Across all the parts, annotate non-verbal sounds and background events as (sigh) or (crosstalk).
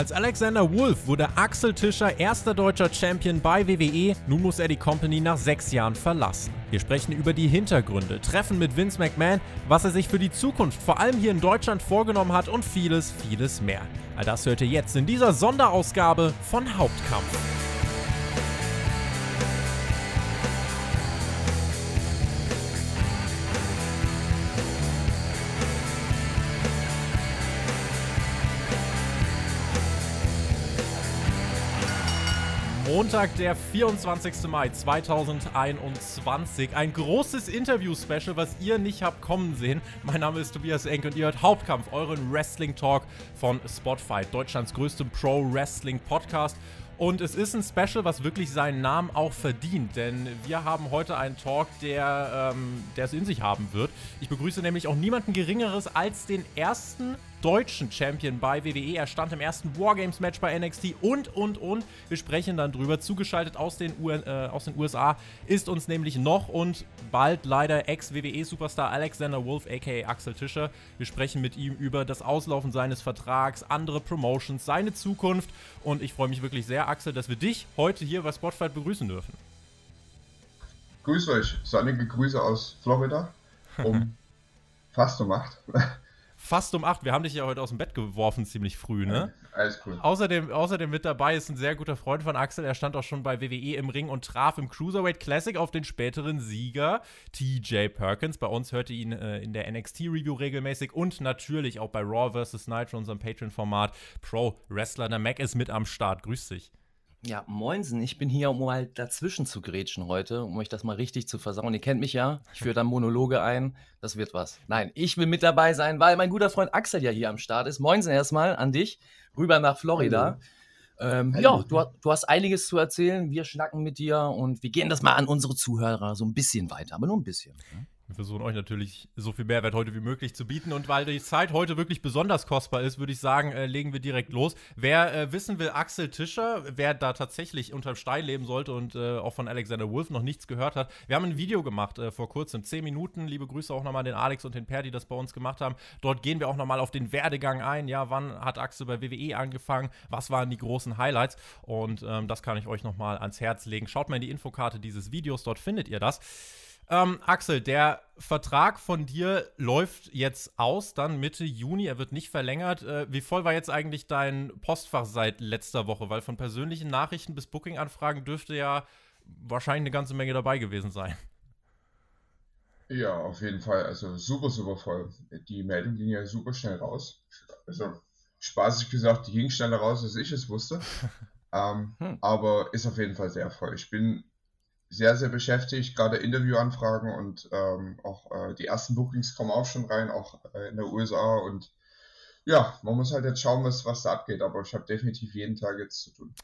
Als Alexander Wolf wurde Axel Tischer erster deutscher Champion bei WWE. Nun muss er die Company nach sechs Jahren verlassen. Wir sprechen über die Hintergründe, Treffen mit Vince McMahon, was er sich für die Zukunft vor allem hier in Deutschland vorgenommen hat und vieles, vieles mehr. All das hört ihr jetzt in dieser Sonderausgabe von Hauptkampf. Montag, der 24. Mai 2021. Ein großes Interview-Special, was ihr nicht habt kommen sehen. Mein Name ist Tobias Enk und ihr hört Hauptkampf, euren Wrestling-Talk von Spotify, Deutschlands größtem Pro-Wrestling-Podcast. Und es ist ein Special, was wirklich seinen Namen auch verdient, denn wir haben heute einen Talk, der, ähm, der es in sich haben wird. Ich begrüße nämlich auch niemanden Geringeres als den ersten deutschen Champion bei WWE. Er stand im ersten Wargames-Match bei NXT und, und, und. Wir sprechen dann drüber. Zugeschaltet aus den, U äh, aus den USA ist uns nämlich noch und bald leider Ex-WWE-Superstar Alexander Wolf, aka Axel Tischer. Wir sprechen mit ihm über das Auslaufen seines Vertrags, andere Promotions, seine Zukunft und ich freue mich wirklich sehr, Axel, dass wir dich heute hier bei Spotfight begrüßen dürfen. Grüß euch, sonnige Grüße aus Florida um fast um 8 fast um 8. Wir haben dich ja heute aus dem Bett geworfen, ziemlich früh, ne? alles cool. Außerdem, außerdem mit dabei ist ein sehr guter Freund von Axel. Er stand auch schon bei WWE im Ring und traf im Cruiserweight Classic auf den späteren Sieger TJ Perkins. Bei uns hörte ihn äh, in der NXT-Review regelmäßig und natürlich auch bei Raw vs. Nitro, unserem Patreon-Format. Pro Wrestler, der Mac ist mit am Start. Grüß dich. Ja, moinsen, ich bin hier, um mal dazwischen zu grätschen heute, um euch das mal richtig zu versauen. Ihr kennt mich ja, ich führe da Monologe ein, das wird was. Nein, ich will mit dabei sein, weil mein guter Freund Axel ja hier am Start ist. Moinsen erstmal an dich, rüber nach Florida. Ähm, ja, du, du, hast einiges zu erzählen, wir schnacken mit dir und wir gehen das mal an unsere Zuhörer so ein bisschen weiter, aber nur ein bisschen. Ne? Wir versuchen euch natürlich so viel Mehrwert heute wie möglich zu bieten. Und weil die Zeit heute wirklich besonders kostbar ist, würde ich sagen, äh, legen wir direkt los. Wer äh, wissen will, Axel Tischer, wer da tatsächlich unterm Stein leben sollte und äh, auch von Alexander Wolf noch nichts gehört hat, wir haben ein Video gemacht äh, vor kurzem, zehn Minuten. Liebe Grüße auch nochmal den Alex und den Per, die das bei uns gemacht haben. Dort gehen wir auch nochmal auf den Werdegang ein. Ja, wann hat Axel bei WWE angefangen? Was waren die großen Highlights? Und ähm, das kann ich euch nochmal ans Herz legen. Schaut mal in die Infokarte dieses Videos, dort findet ihr das. Ähm, Axel, der Vertrag von dir läuft jetzt aus, dann Mitte Juni. Er wird nicht verlängert. Äh, wie voll war jetzt eigentlich dein Postfach seit letzter Woche? Weil von persönlichen Nachrichten bis Booking-Anfragen dürfte ja wahrscheinlich eine ganze Menge dabei gewesen sein. Ja, auf jeden Fall. Also super, super voll. Die Meldung ging ja super schnell raus. Also spaßig gesagt, die ging schneller raus, als ich es wusste. (laughs) ähm, hm. Aber ist auf jeden Fall sehr voll. Ich bin sehr, sehr beschäftigt, gerade Interviewanfragen und ähm, auch äh, die ersten Bookings kommen auch schon rein, auch äh, in der USA und ja, man muss halt jetzt schauen, was, was da abgeht, aber ich habe definitiv jeden Tag jetzt zu tun.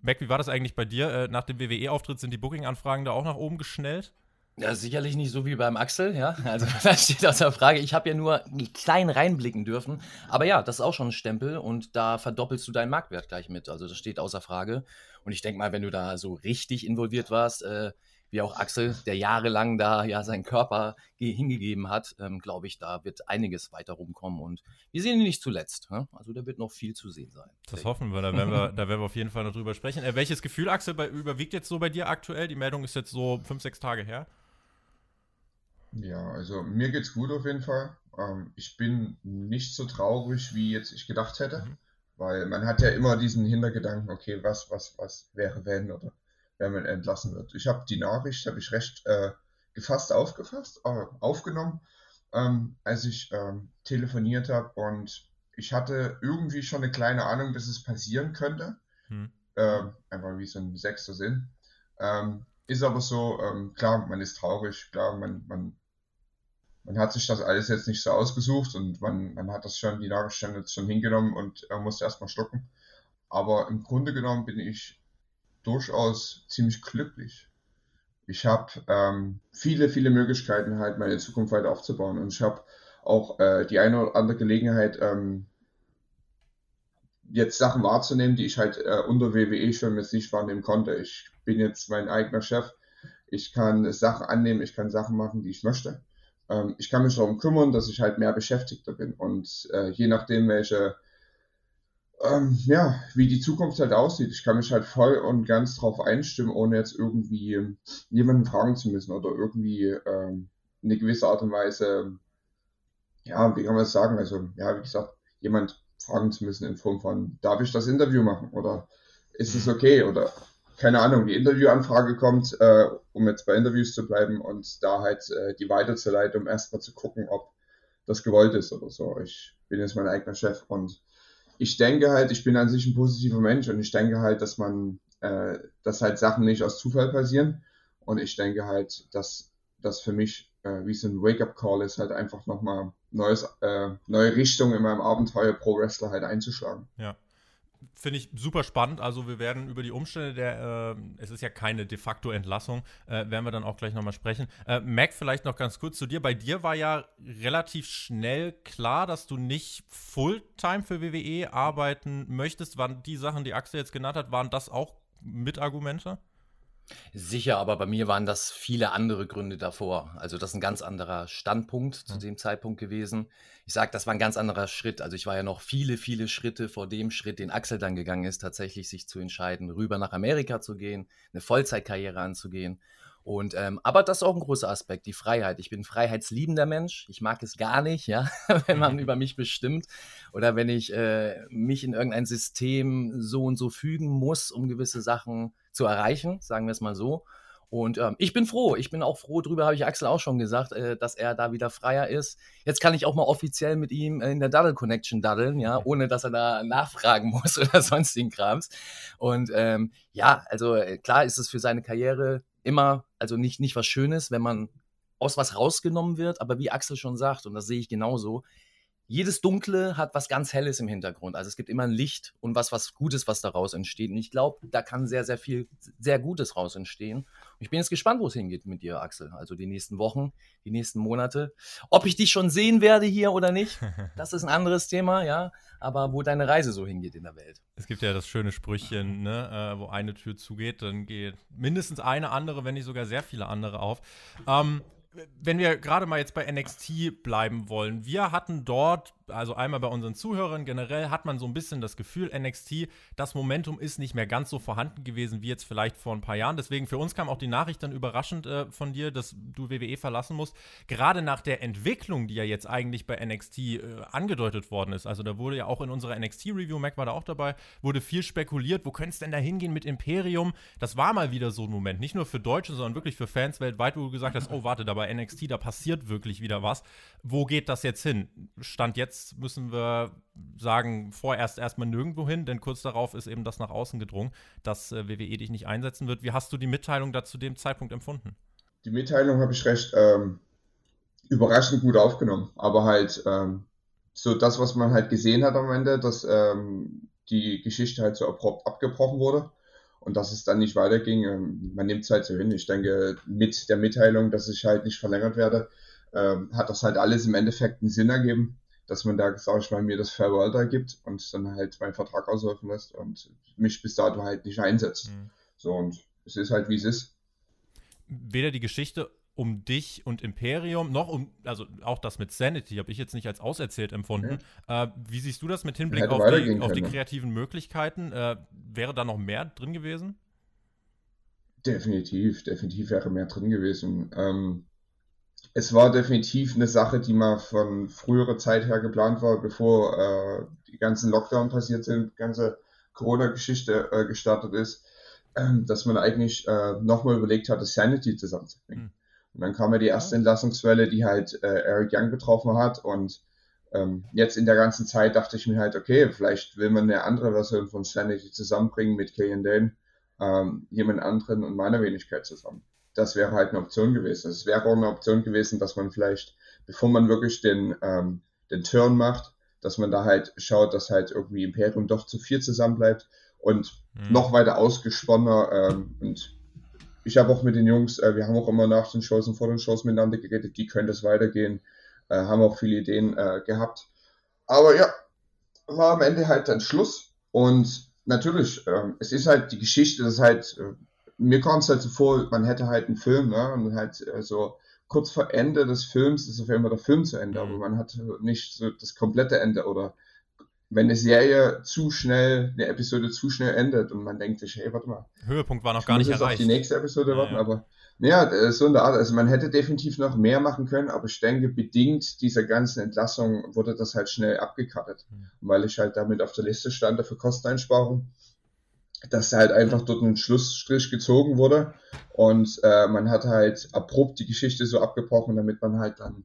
Mac, wie war das eigentlich bei dir? Äh, nach dem WWE-Auftritt sind die Booking-Anfragen da auch nach oben geschnellt? Ja, sicherlich nicht so wie beim Axel, ja. Also (laughs) das steht außer Frage. Ich habe ja nur klein reinblicken dürfen. Aber ja, das ist auch schon ein Stempel und da verdoppelst du deinen Marktwert gleich mit. Also das steht außer Frage. Und ich denke mal, wenn du da so richtig involviert warst, äh, wie auch Axel, der jahrelang da ja seinen Körper hingegeben hat, ähm, glaube ich, da wird einiges weiter rumkommen. Und wir sehen ihn nicht zuletzt. Ne? Also da wird noch viel zu sehen sein. Das hoffen wir. Da werden wir, da werden wir auf jeden Fall noch drüber sprechen. Äh, welches Gefühl, Axel, bei, überwiegt jetzt so bei dir aktuell? Die Meldung ist jetzt so fünf, sechs Tage her. Ja, also mir geht's gut auf jeden Fall. Ähm, ich bin nicht so traurig, wie jetzt ich gedacht hätte. Mhm. Weil man hat ja immer diesen Hintergedanken, okay, was, was, was wäre, wenn oder wenn man entlassen wird. Ich habe die Nachricht, habe ich recht äh, gefasst aufgefasst, äh, aufgenommen, ähm, als ich ähm, telefoniert habe und ich hatte irgendwie schon eine kleine Ahnung, dass es passieren könnte. Hm. Ähm, einfach wie so ein sechster Sinn. Ähm, ist aber so, ähm, klar, man ist traurig, klar, man, man man hat sich das alles jetzt nicht so ausgesucht und man, man hat das schon, die Nachricht jetzt schon hingenommen und er musste erstmal stocken. Aber im Grunde genommen bin ich durchaus ziemlich glücklich. Ich habe ähm, viele, viele Möglichkeiten, halt meine Zukunft weiter aufzubauen. Und ich habe auch äh, die eine oder andere Gelegenheit, ähm, jetzt Sachen wahrzunehmen, die ich halt äh, unter WWE schon jetzt nicht wahrnehmen konnte. Ich bin jetzt mein eigener Chef. Ich kann Sachen annehmen, ich kann Sachen machen, die ich möchte ähm, ich kann mich darum kümmern, dass ich halt mehr Beschäftigter bin. Und äh, je nachdem, welche ähm, ja, wie die Zukunft halt aussieht. Ich kann mich halt voll und ganz drauf einstimmen, ohne jetzt irgendwie jemanden fragen zu müssen oder irgendwie ähm, eine gewisse Art und Weise, ja, wie kann man das sagen? Also, ja, wie gesagt, jemand fragen zu müssen in Form von, darf ich das Interview machen oder ist es okay oder keine Ahnung, die Interviewanfrage kommt, äh, um jetzt bei Interviews zu bleiben und da halt äh, die weiterzuleiten, um erstmal zu gucken, ob das gewollt ist oder so. Ich bin jetzt mein eigener Chef und ich denke halt, ich bin an sich ein positiver Mensch und ich denke halt, dass man, äh, dass halt Sachen nicht aus Zufall passieren. Und ich denke halt, dass das für mich äh, wie so ein Wake-up-Call ist, halt einfach nochmal neues, äh, neue Richtung in meinem Abenteuer Pro Wrestler halt einzuschlagen. Ja finde ich super spannend. Also wir werden über die Umstände der, äh, es ist ja keine de facto Entlassung, äh, werden wir dann auch gleich nochmal sprechen. Äh, Mac, vielleicht noch ganz kurz zu dir. Bei dir war ja relativ schnell klar, dass du nicht Fulltime für WWE arbeiten möchtest. Waren die Sachen, die Axel jetzt genannt hat, waren das auch Mitargumente? Sicher, aber bei mir waren das viele andere Gründe davor. Also das ist ein ganz anderer Standpunkt zu dem Zeitpunkt gewesen. Ich sage, das war ein ganz anderer Schritt. Also ich war ja noch viele, viele Schritte vor dem Schritt, den Axel dann gegangen ist, tatsächlich sich zu entscheiden, rüber nach Amerika zu gehen, eine Vollzeitkarriere anzugehen. Und ähm, aber das ist auch ein großer Aspekt, die Freiheit. Ich bin ein freiheitsliebender Mensch. Ich mag es gar nicht, ja, (laughs) wenn man (laughs) über mich bestimmt oder wenn ich äh, mich in irgendein System so und so fügen muss, um gewisse Sachen zu erreichen, sagen wir es mal so. Und ähm, ich bin froh. Ich bin auch froh drüber, habe ich Axel auch schon gesagt, äh, dass er da wieder freier ist. Jetzt kann ich auch mal offiziell mit ihm in der Daddle Connection daddeln, ja, ohne dass er da nachfragen (laughs) muss oder sonstigen Krams. Und ähm, ja, also äh, klar ist es für seine Karriere immer, also nicht, nicht was Schönes, wenn man aus was rausgenommen wird, aber wie Axel schon sagt, und das sehe ich genauso, jedes Dunkle hat was ganz Helles im Hintergrund. Also es gibt immer ein Licht und was, was Gutes, was daraus entsteht. Und ich glaube, da kann sehr, sehr viel, sehr Gutes raus entstehen. Und ich bin jetzt gespannt, wo es hingeht mit dir, Axel. Also die nächsten Wochen, die nächsten Monate. Ob ich dich schon sehen werde hier oder nicht, (laughs) das ist ein anderes Thema, ja. Aber wo deine Reise so hingeht in der Welt. Es gibt ja das schöne Sprüchchen, ne, äh, wo eine Tür zugeht, dann geht mindestens eine andere, wenn nicht sogar sehr viele andere auf. Ähm, wenn wir gerade mal jetzt bei NXT bleiben wollen, wir hatten dort also einmal bei unseren Zuhörern generell hat man so ein bisschen das Gefühl, NXT, das Momentum ist nicht mehr ganz so vorhanden gewesen wie jetzt vielleicht vor ein paar Jahren. Deswegen für uns kam auch die Nachricht dann überraschend äh, von dir, dass du WWE verlassen musst. Gerade nach der Entwicklung, die ja jetzt eigentlich bei NXT äh, angedeutet worden ist. Also da wurde ja auch in unserer NXT-Review, Mac war da auch dabei, wurde viel spekuliert, wo könnte es denn da hingehen mit Imperium? Das war mal wieder so ein Moment, nicht nur für Deutsche, sondern wirklich für Fans weltweit, wo du gesagt hast, oh warte, da bei NXT, da passiert wirklich wieder was. Wo geht das jetzt hin? Stand jetzt jetzt müssen wir sagen, vorerst erstmal nirgendwo hin, denn kurz darauf ist eben das nach außen gedrungen, dass äh, WWE dich nicht einsetzen wird. Wie hast du die Mitteilung da zu dem Zeitpunkt empfunden? Die Mitteilung habe ich recht ähm, überraschend gut aufgenommen, aber halt ähm, so das, was man halt gesehen hat am Ende, dass ähm, die Geschichte halt so abrupt abgebrochen wurde und dass es dann nicht weiterging. Ähm, man nimmt es halt so hin. Ich denke, mit der Mitteilung, dass ich halt nicht verlängert werde, ähm, hat das halt alles im Endeffekt einen Sinn ergeben dass man da, sag ich mal, mir das Farewell da gibt und dann halt meinen Vertrag auslaufen lässt und mich bis dato halt nicht einsetzt. Mhm. So, und es ist halt, wie es ist. Weder die Geschichte um dich und Imperium, noch um, also auch das mit Sanity habe ich jetzt nicht als auserzählt empfunden. Ja. Äh, wie siehst du das mit Hinblick auf die, auf die, kreativen Möglichkeiten? Äh, wäre da noch mehr drin gewesen? Definitiv, definitiv wäre mehr drin gewesen. Ähm, es war definitiv eine Sache, die mal von früherer Zeit her geplant war, bevor äh, die ganzen Lockdown passiert sind, die ganze Corona-Geschichte äh, gestartet ist, ähm, dass man eigentlich äh, nochmal überlegt hatte, Sanity zusammenzubringen. Mhm. Und dann kam ja die erste Entlassungswelle, die halt äh, Eric Young betroffen hat und ähm, jetzt in der ganzen Zeit dachte ich mir halt, okay, vielleicht will man eine andere Version von Sanity zusammenbringen mit Killian Dane, ähm, jemand anderen und meiner Wenigkeit zusammen das wäre halt eine Option gewesen. Es wäre auch eine Option gewesen, dass man vielleicht, bevor man wirklich den, ähm, den Turn macht, dass man da halt schaut, dass halt irgendwie Imperium doch zu viel zusammen bleibt und mhm. noch weiter ausgesponnener. Ähm, und ich habe auch mit den Jungs, äh, wir haben auch immer nach den Shows und vor den Shows miteinander geredet, wie könnte es weitergehen, äh, haben auch viele Ideen äh, gehabt. Aber ja, war am Ende halt dann Schluss und natürlich, ähm, es ist halt die Geschichte, das ist halt äh, mir kommt es halt so vor, man hätte halt einen Film, ne? Und halt äh, so kurz vor Ende des Films ist auf einmal der Film zu Ende, mhm. aber man hat nicht so das komplette Ende oder wenn eine Serie zu schnell, eine Episode zu schnell endet und man denkt sich, hey, warte mal. Höhepunkt war noch gar nicht erreicht. auf die nächste Episode ja, warten, ja. aber ja, so in der Art. Also man hätte definitiv noch mehr machen können, aber ich denke, bedingt dieser ganzen Entlassung wurde das halt schnell abgekartet. Mhm. weil ich halt damit auf der Liste stand für Kosteneinsparung, dass halt einfach dort ein Schlussstrich gezogen wurde und äh, man hat halt abrupt die Geschichte so abgebrochen, damit man halt dann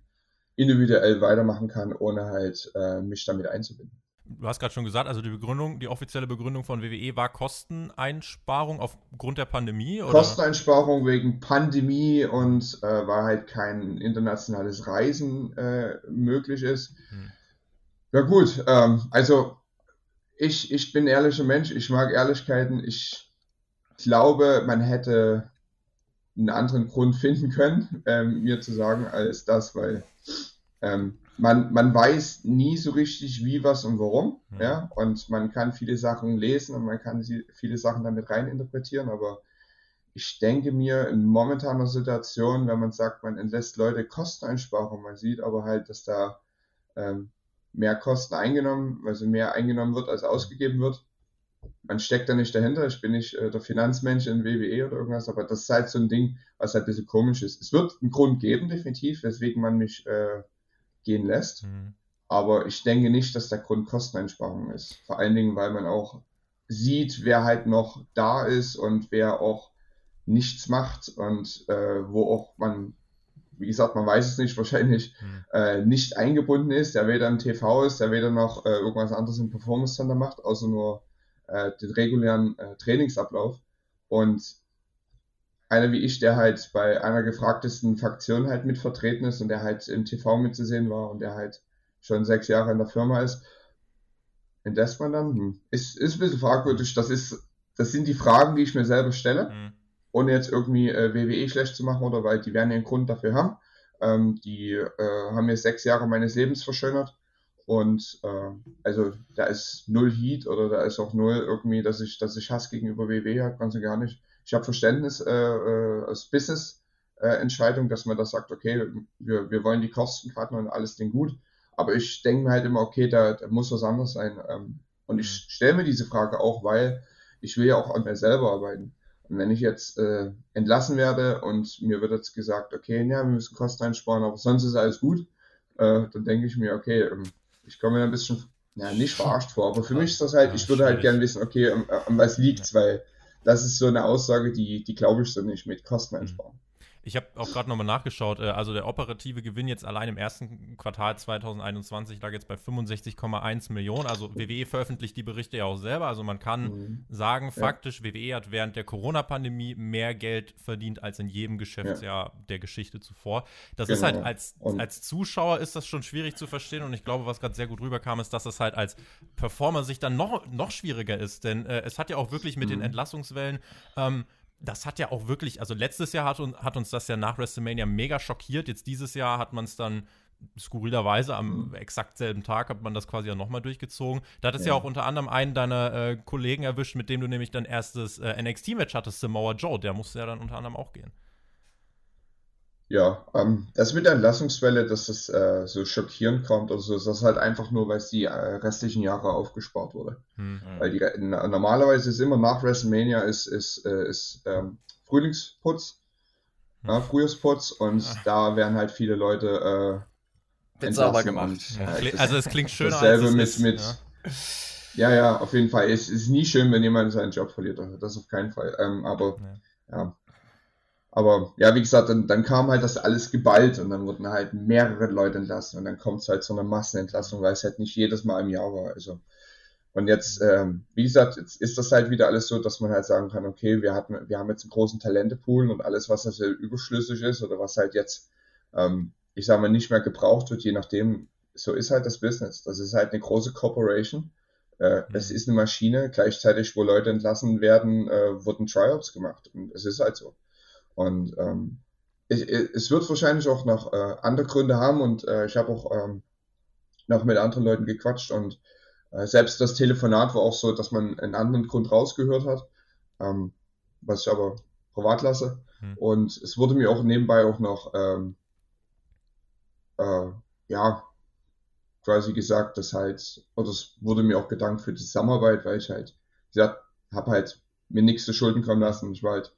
individuell weitermachen kann, ohne halt äh, mich damit einzubinden du hast gerade schon gesagt, also die Begründung, die offizielle Begründung von WWE war Kosteneinsparung aufgrund der Pandemie? Oder? Kosteneinsparung wegen Pandemie und äh, weil halt kein internationales Reisen äh, möglich ist. Hm. Ja gut, ähm, also ich, ich bin ein ehrlicher Mensch, ich mag Ehrlichkeiten. Ich glaube, man hätte einen anderen Grund finden können, (laughs) ähm, mir zu sagen, als das, weil ähm, man, man weiß nie so richtig, wie, was und warum. Mhm. Ja? Und man kann viele Sachen lesen und man kann viele Sachen damit reininterpretieren, aber ich denke mir in momentaner Situation, wenn man sagt, man entlässt Leute Kosteneinsparungen, man sieht aber halt, dass da ähm, mehr Kosten eingenommen, also mehr eingenommen wird, als ausgegeben wird. Man steckt da nicht dahinter. Ich bin nicht äh, der Finanzmensch in WWE oder irgendwas, aber das ist halt so ein Ding, was halt ein bisschen komisch ist. Es wird einen Grund geben, definitiv, weswegen man mich äh, gehen lässt. Mhm. Aber ich denke nicht, dass der Grund Kosteneinsparung ist. Vor allen Dingen, weil man auch sieht, wer halt noch da ist und wer auch nichts macht und äh, wo auch man, wie gesagt, man weiß es nicht, wahrscheinlich mhm. äh, nicht eingebunden ist, der weder im TV ist, der weder noch äh, irgendwas anderes im Performance Center macht, außer nur äh, den regulären äh, Trainingsablauf. Und einer wie ich, der halt bei einer gefragtesten Faktion halt mit vertreten ist und der halt im TV mitzusehen war und der halt schon sechs Jahre in der Firma ist, entlässt man dann? Hm. Ist, ist ein bisschen fragwürdig. Das ist, das sind die Fragen, die ich mir selber stelle, mhm. Ohne jetzt irgendwie äh, WWE schlecht zu machen oder weil die werden einen Grund dafür haben. Ähm, die äh, haben mir sechs Jahre meines Lebens verschönert. Und äh, also da ist null Heat oder da ist auch null irgendwie, dass ich, dass ich Hass gegenüber WWE habe, ganz und gar nicht ich habe Verständnis äh, äh, als Business-Entscheidung, äh, dass man da sagt, okay, wir, wir wollen die Kosten cutten und alles Ding gut. Aber ich denke mir halt immer, okay, da, da muss was anderes sein. Ähm, und ich mhm. stelle mir diese Frage auch, weil ich will ja auch an mir selber arbeiten. Und wenn ich jetzt äh, entlassen werde und mir wird jetzt gesagt, okay, ja, wir müssen Kosten einsparen, aber sonst ist alles gut, äh, dann denke ich mir, okay, ähm, ich komme mir ein bisschen, ja, nicht verarscht vor, aber für mich ist das halt, ich würde halt gerne wissen, okay, an, an was liegt's, weil das ist so eine Aussage, die, die glaube ich so nicht mit Kosteneinsparung. Ich habe auch gerade nochmal nachgeschaut. Äh, also der operative Gewinn jetzt allein im ersten Quartal 2021 lag jetzt bei 65,1 Millionen. Also WWE veröffentlicht die Berichte ja auch selber. Also man kann mhm. sagen, faktisch, ja. WWE hat während der Corona-Pandemie mehr Geld verdient als in jedem Geschäftsjahr ja. der Geschichte zuvor. Das genau. ist halt als, als Zuschauer ist das schon schwierig zu verstehen. Und ich glaube, was gerade sehr gut rüberkam, ist, dass das halt als Performer sich dann noch, noch schwieriger ist. Denn äh, es hat ja auch wirklich mit mhm. den Entlassungswellen ähm, das hat ja auch wirklich, also letztes Jahr hat, hat, uns das ja nach WrestleMania mega schockiert. Jetzt dieses Jahr hat man es dann skurrilerweise am mhm. exakt selben Tag hat man das quasi ja nochmal durchgezogen. Da hat es ja. ja. auch unter anderem einen deiner äh, Kollegen erwischt, mit dem du nämlich dein erstes äh, NXT-Match hattest, Samoa Joe. Der musste ja dann unter anderem auch gehen. Ja, ähm, das mit der Entlassungswelle, dass das äh, so schockierend kommt, also ist das halt einfach nur, weil es die äh, restlichen Jahre aufgespart wurde. Hm. Weil die normalerweise ist immer nach WrestleMania ist, ist, äh, ist ähm, Frühlingsputz, hm. ja, Frühjahrsputz und Ach. da werden halt viele Leute äh, sauber gemacht. Und, ja, also es klingt schöner dasselbe als es mit, ist, mit ja. ja. ja, auf jeden Fall. Es ist nie schön, wenn jemand seinen Job verliert. Das auf keinen Fall. Ähm, aber ja aber ja, wie gesagt, dann, dann kam halt das alles geballt und dann wurden halt mehrere Leute entlassen und dann kommt es halt zu einer Massenentlassung, weil es halt nicht jedes Mal im Jahr war. Also und jetzt, ähm, wie gesagt, jetzt ist das halt wieder alles so, dass man halt sagen kann, okay, wir hatten, wir haben jetzt einen großen Talentepool und alles, was also überschlüssig ist oder was halt jetzt, ähm, ich sage mal, nicht mehr gebraucht wird, je nachdem, so ist halt das Business. Das ist halt eine große Corporation. Äh, mhm. Es ist eine Maschine. Gleichzeitig, wo Leute entlassen werden, äh, wurden Tryouts gemacht. Und es ist halt so. Und ähm, ich, es wird wahrscheinlich auch noch äh, andere Gründe haben und äh, ich habe auch ähm, noch mit anderen Leuten gequatscht und äh, selbst das Telefonat war auch so, dass man einen anderen Grund rausgehört hat, ähm, was ich aber privat lasse. Hm. Und es wurde mir auch nebenbei auch noch ähm, äh, ja quasi gesagt, dass halt, oder es wurde mir auch gedankt für die Zusammenarbeit, weil ich halt, gesagt, habe halt mir nichts zu Schulden kommen lassen. Ich war halt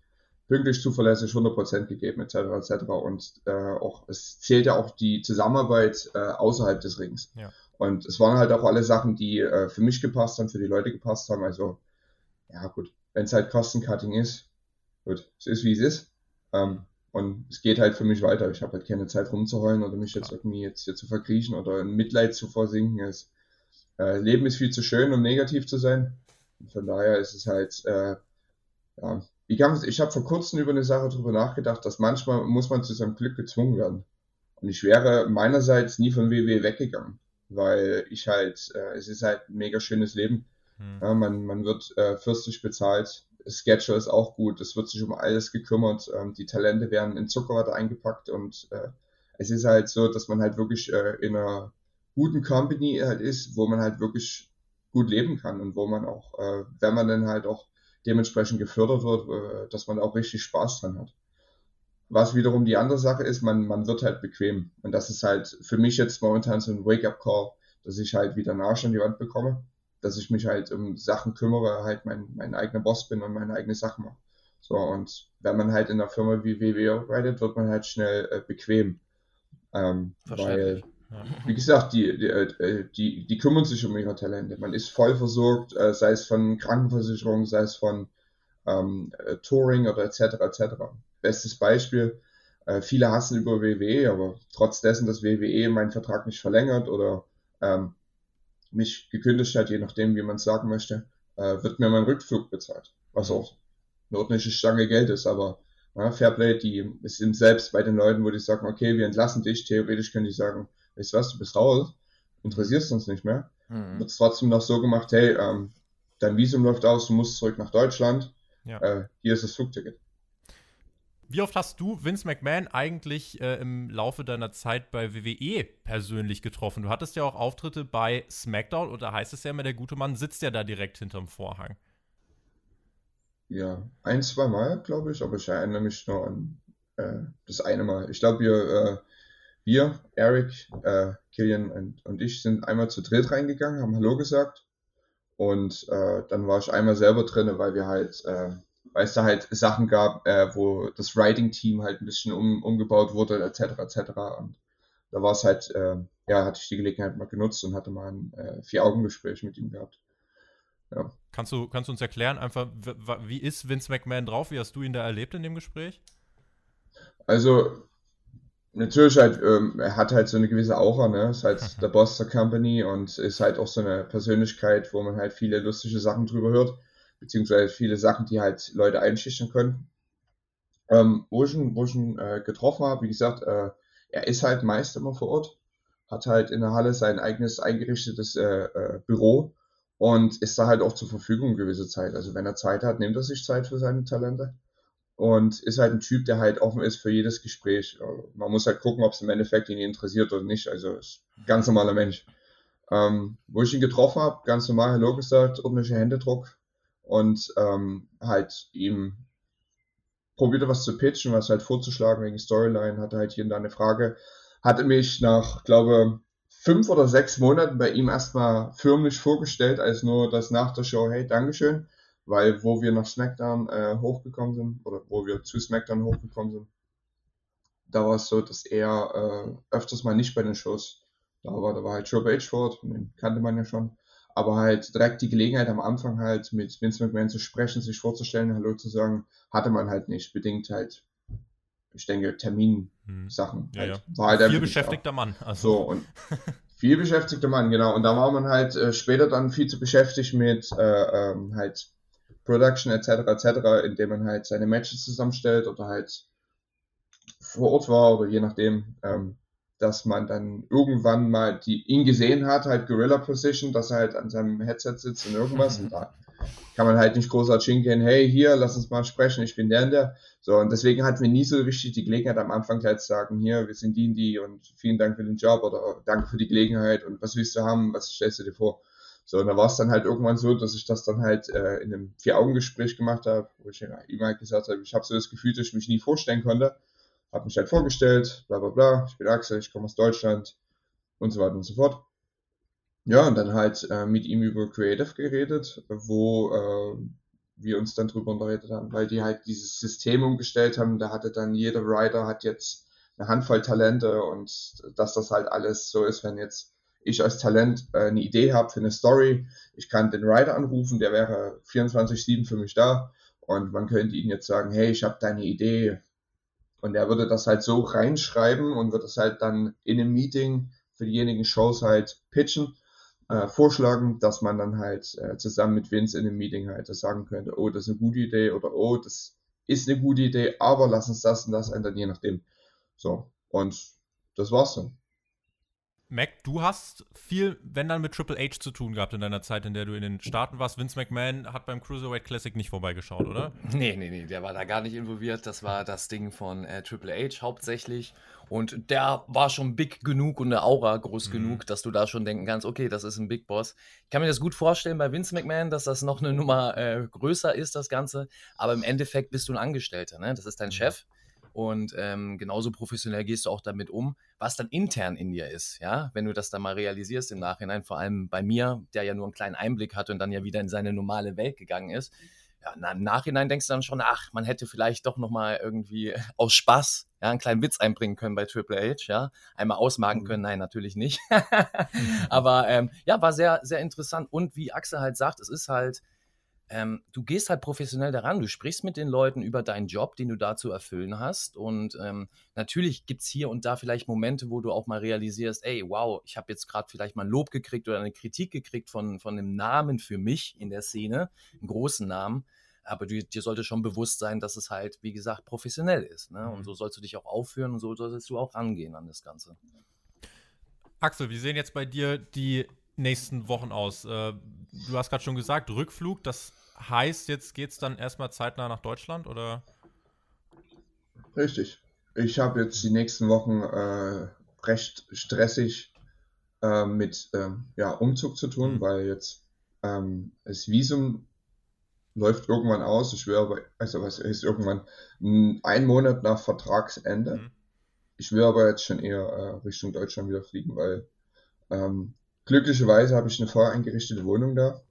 pünktlich, zuverlässig, 100% gegeben, etc., etc. Und äh, auch, es zählt ja auch die Zusammenarbeit äh, außerhalb des Rings. Ja. Und es waren halt auch alle Sachen, die äh, für mich gepasst haben, für die Leute gepasst haben. Also, ja gut, wenn es halt Cost Cutting ist, gut, es ist wie es ist. Ähm, und es geht halt für mich weiter. Ich habe halt keine Zeit rumzuheulen oder mich jetzt irgendwie jetzt hier zu verkriechen oder in Mitleid zu versinken. Es, äh, Leben ist viel zu schön, um negativ zu sein. Und von daher ist es halt, äh, ja, wie kann ich habe vor kurzem über eine Sache drüber nachgedacht, dass manchmal muss man zu seinem Glück gezwungen werden. Und ich wäre meinerseits nie von WWE weggegangen, weil ich halt, äh, es ist halt ein mega schönes Leben. Hm. Ja, man, man wird äh, fürstlich bezahlt, Schedule ist auch gut, es wird sich um alles gekümmert, ähm, die Talente werden in Zuckerwatte eingepackt und äh, es ist halt so, dass man halt wirklich äh, in einer guten Company halt ist, wo man halt wirklich gut leben kann und wo man auch, äh, wenn man dann halt auch dementsprechend gefördert wird, äh, dass man auch richtig Spaß dran hat. Was wiederum die andere Sache ist, man, man wird halt bequem. Und das ist halt für mich jetzt momentan so ein Wake-up-Call, dass ich halt wieder Arsch an die Wand bekomme dass ich mich halt um Sachen kümmere, halt mein, mein eigener Boss bin und meine eigenen Sachen mache. So, und wenn man halt in einer Firma wie WW arbeitet, wird man halt schnell äh, bequem. Ähm, weil, ja. wie gesagt, die, die, äh, die, die kümmern sich um ihre Talente. Man ist voll versorgt, äh, sei es von Krankenversicherung, sei es von ähm, äh, Touring oder etc. etc. Bestes Beispiel, äh, viele hassen über WWE, aber trotz dessen, dass WWE meinen Vertrag nicht verlängert oder ähm, mich gekündigt hat, je nachdem, wie man es sagen möchte, äh, wird mir mein Rückflug bezahlt. Was auch eine ordentliche Stange Geld ist, aber ja, Fairplay, die sind selbst bei den Leuten, wo die sagen, okay, wir entlassen dich, theoretisch können die sagen, weißt du was, du bist raus, interessierst uns nicht mehr. Mhm. Wird es trotzdem noch so gemacht, hey, ähm, dein Visum läuft aus, du musst zurück nach Deutschland, ja. äh, hier ist das Flugticket. Wie oft hast du Vince McMahon eigentlich äh, im Laufe deiner Zeit bei WWE persönlich getroffen? Du hattest ja auch Auftritte bei SmackDown und da heißt es ja immer, der gute Mann sitzt ja da direkt hinterm Vorhang. Ja, ein, zwei Mal, glaube ich, aber ich erinnere mich nur an äh, das eine Mal. Ich glaube, wir, äh, wir, Eric, äh, Killian und, und, ich sind einmal zu dritt reingegangen, haben Hallo gesagt und äh, dann war ich einmal selber drin, weil wir halt äh, weil es da halt Sachen gab, äh, wo das Writing-Team halt ein bisschen um, umgebaut wurde, etc. etc. Und da war es halt, äh, ja, hatte ich die Gelegenheit mal genutzt und hatte mal ein äh, Vier-Augen-Gespräch mit ihm gehabt. Ja. Kannst, du, kannst du uns erklären, einfach, wie ist Vince McMahon drauf? Wie hast du ihn da erlebt in dem Gespräch? Also, natürlich halt, ähm, er hat halt so eine gewisse Aura, ne? Ist halt mhm. der Boss der Company und ist halt auch so eine Persönlichkeit, wo man halt viele lustige Sachen drüber hört beziehungsweise viele Sachen, die halt Leute einschüchtern können. Ähm, wo ich ihn, wo ich ihn äh, getroffen habe, wie gesagt, äh, er ist halt meist immer vor Ort, hat halt in der Halle sein eigenes eingerichtetes äh, äh, Büro und ist da halt auch zur Verfügung gewisse Zeit. Also wenn er Zeit hat, nimmt er sich Zeit für seine Talente und ist halt ein Typ, der halt offen ist für jedes Gespräch. Man muss halt gucken, ob es im Endeffekt ihn interessiert oder nicht. Also ist ein ganz normaler Mensch. Ähm, wo ich ihn getroffen habe, ganz normal Hallo gesagt, ordentlicher Händedruck, und ähm, halt ihm probierte was zu pitchen, was halt vorzuschlagen wegen Storyline, hatte halt hier und da eine Frage, hatte mich nach, glaube fünf oder sechs Monaten bei ihm erstmal förmlich vorgestellt, als nur das nach der Show, hey, Dankeschön, weil wo wir nach SmackDown äh, hochgekommen sind, oder wo wir zu SmackDown hochgekommen sind, da war es so, dass er äh, öfters mal nicht bei den Shows da war. Da war halt Triple H vor den kannte man ja schon aber halt direkt die Gelegenheit am Anfang halt mit Vince McMahon zu sprechen, sich vorzustellen, Hallo zu sagen, hatte man halt nicht, bedingt halt, ich denke, Terminsachen. Hm. Ja, halt, ja. War halt viel beschäftigter Mann. Also. So, und (laughs) viel beschäftigter Mann, genau. Und da war man halt äh, später dann viel zu beschäftigt mit äh, ähm, halt Production etc. etc., indem man halt seine Matches zusammenstellt oder halt vor Ort war oder je nachdem. Ähm, dass man dann irgendwann mal die, ihn gesehen hat, halt Gorilla Position, dass er halt an seinem Headset sitzt und irgendwas und (laughs) da kann man halt nicht großartig hingehen, hey, hier, lass uns mal sprechen, ich bin der und der. So, und deswegen hatten wir nie so richtig die Gelegenheit am Anfang gleich zu sagen, hier, wir sind die und die und vielen Dank für den Job oder danke für die Gelegenheit und was willst du haben, was stellst du dir vor? So, und da war es dann halt irgendwann so, dass ich das dann halt äh, in einem Vier-Augen-Gespräch gemacht habe, wo ich ihm halt gesagt habe, ich habe so das Gefühl, dass ich mich nie vorstellen konnte habe mich halt vorgestellt, bla bla bla, ich bin Axel, ich komme aus Deutschland und so weiter und so fort. ja, und dann halt äh, mit ihm über Creative geredet, wo äh, wir uns dann drüber unterredet haben, weil die halt dieses System umgestellt haben. Da hatte dann jeder Rider hat jetzt eine Handvoll Talente und dass das halt alles so ist, wenn jetzt ich als Talent äh, eine Idee habe für eine Story, ich kann den Rider anrufen, der wäre 24/7 für mich da und man könnte ihm jetzt sagen, hey, ich habe deine Idee und er würde das halt so reinschreiben und würde das halt dann in einem Meeting für diejenigen Shows halt pitchen äh, vorschlagen, dass man dann halt äh, zusammen mit Vince in einem Meeting halt das sagen könnte, oh, das ist eine gute Idee oder oh, das ist eine gute Idee, aber lass uns das und das ändern, je nachdem. So, und das war's dann. Mac, du hast viel, wenn dann mit Triple H zu tun gehabt in deiner Zeit, in der du in den Staaten warst. Vince McMahon hat beim Cruiserweight Classic nicht vorbeigeschaut, oder? (laughs) Nee, nee, nee, der war da gar nicht involviert. Das war das Ding von äh, Triple H hauptsächlich. Und der war schon big genug und eine Aura groß mhm. genug, dass du da schon denken kannst, okay, das ist ein Big Boss. Ich kann mir das gut vorstellen bei Vince McMahon, dass das noch eine Nummer äh, größer ist, das Ganze. Aber im Endeffekt bist du ein Angestellter, ne? Das ist dein mhm. Chef. Und ähm, genauso professionell gehst du auch damit um, was dann intern in dir ist, ja, wenn du das dann mal realisierst im Nachhinein, vor allem bei mir, der ja nur einen kleinen Einblick hatte und dann ja wieder in seine normale Welt gegangen ist. Ja, im Nachhinein denkst du dann schon, ach, man hätte vielleicht doch nochmal irgendwie (laughs) aus Spaß ja, einen kleinen Witz einbringen können bei Triple H, ja, einmal ausmachen mhm. können, nein, natürlich nicht. (laughs) (laughs) Aber ähm, ja, war sehr, sehr interessant und wie Axel halt sagt, es ist halt, ähm, du gehst halt professionell daran, du sprichst mit den Leuten über deinen Job, den du da zu erfüllen hast. Und ähm, natürlich gibt es hier und da vielleicht Momente, wo du auch mal realisierst, ey, wow, ich habe jetzt gerade vielleicht mal ein Lob gekriegt oder eine Kritik gekriegt von, von einem Namen für mich in der Szene, einen großen Namen. Aber du, dir sollte schon bewusst sein, dass es halt, wie gesagt, professionell ist. Ne? Und mhm. so sollst du dich auch aufführen und so solltest du auch rangehen an das Ganze. Axel, wie sehen jetzt bei dir die nächsten Wochen aus? Äh, du hast gerade schon gesagt, Rückflug, das heißt, jetzt geht es dann erstmal zeitnah nach Deutschland oder? Richtig. Ich habe jetzt die nächsten Wochen äh, recht stressig äh, mit ähm, ja, Umzug zu tun, mhm. weil jetzt ähm, das Visum läuft irgendwann aus. Ich will aber, also was ist irgendwann ein Monat nach Vertragsende. Mhm. Ich will aber jetzt schon eher äh, Richtung Deutschland wieder fliegen, weil ähm, glücklicherweise habe ich eine voll eingerichtete Wohnung da.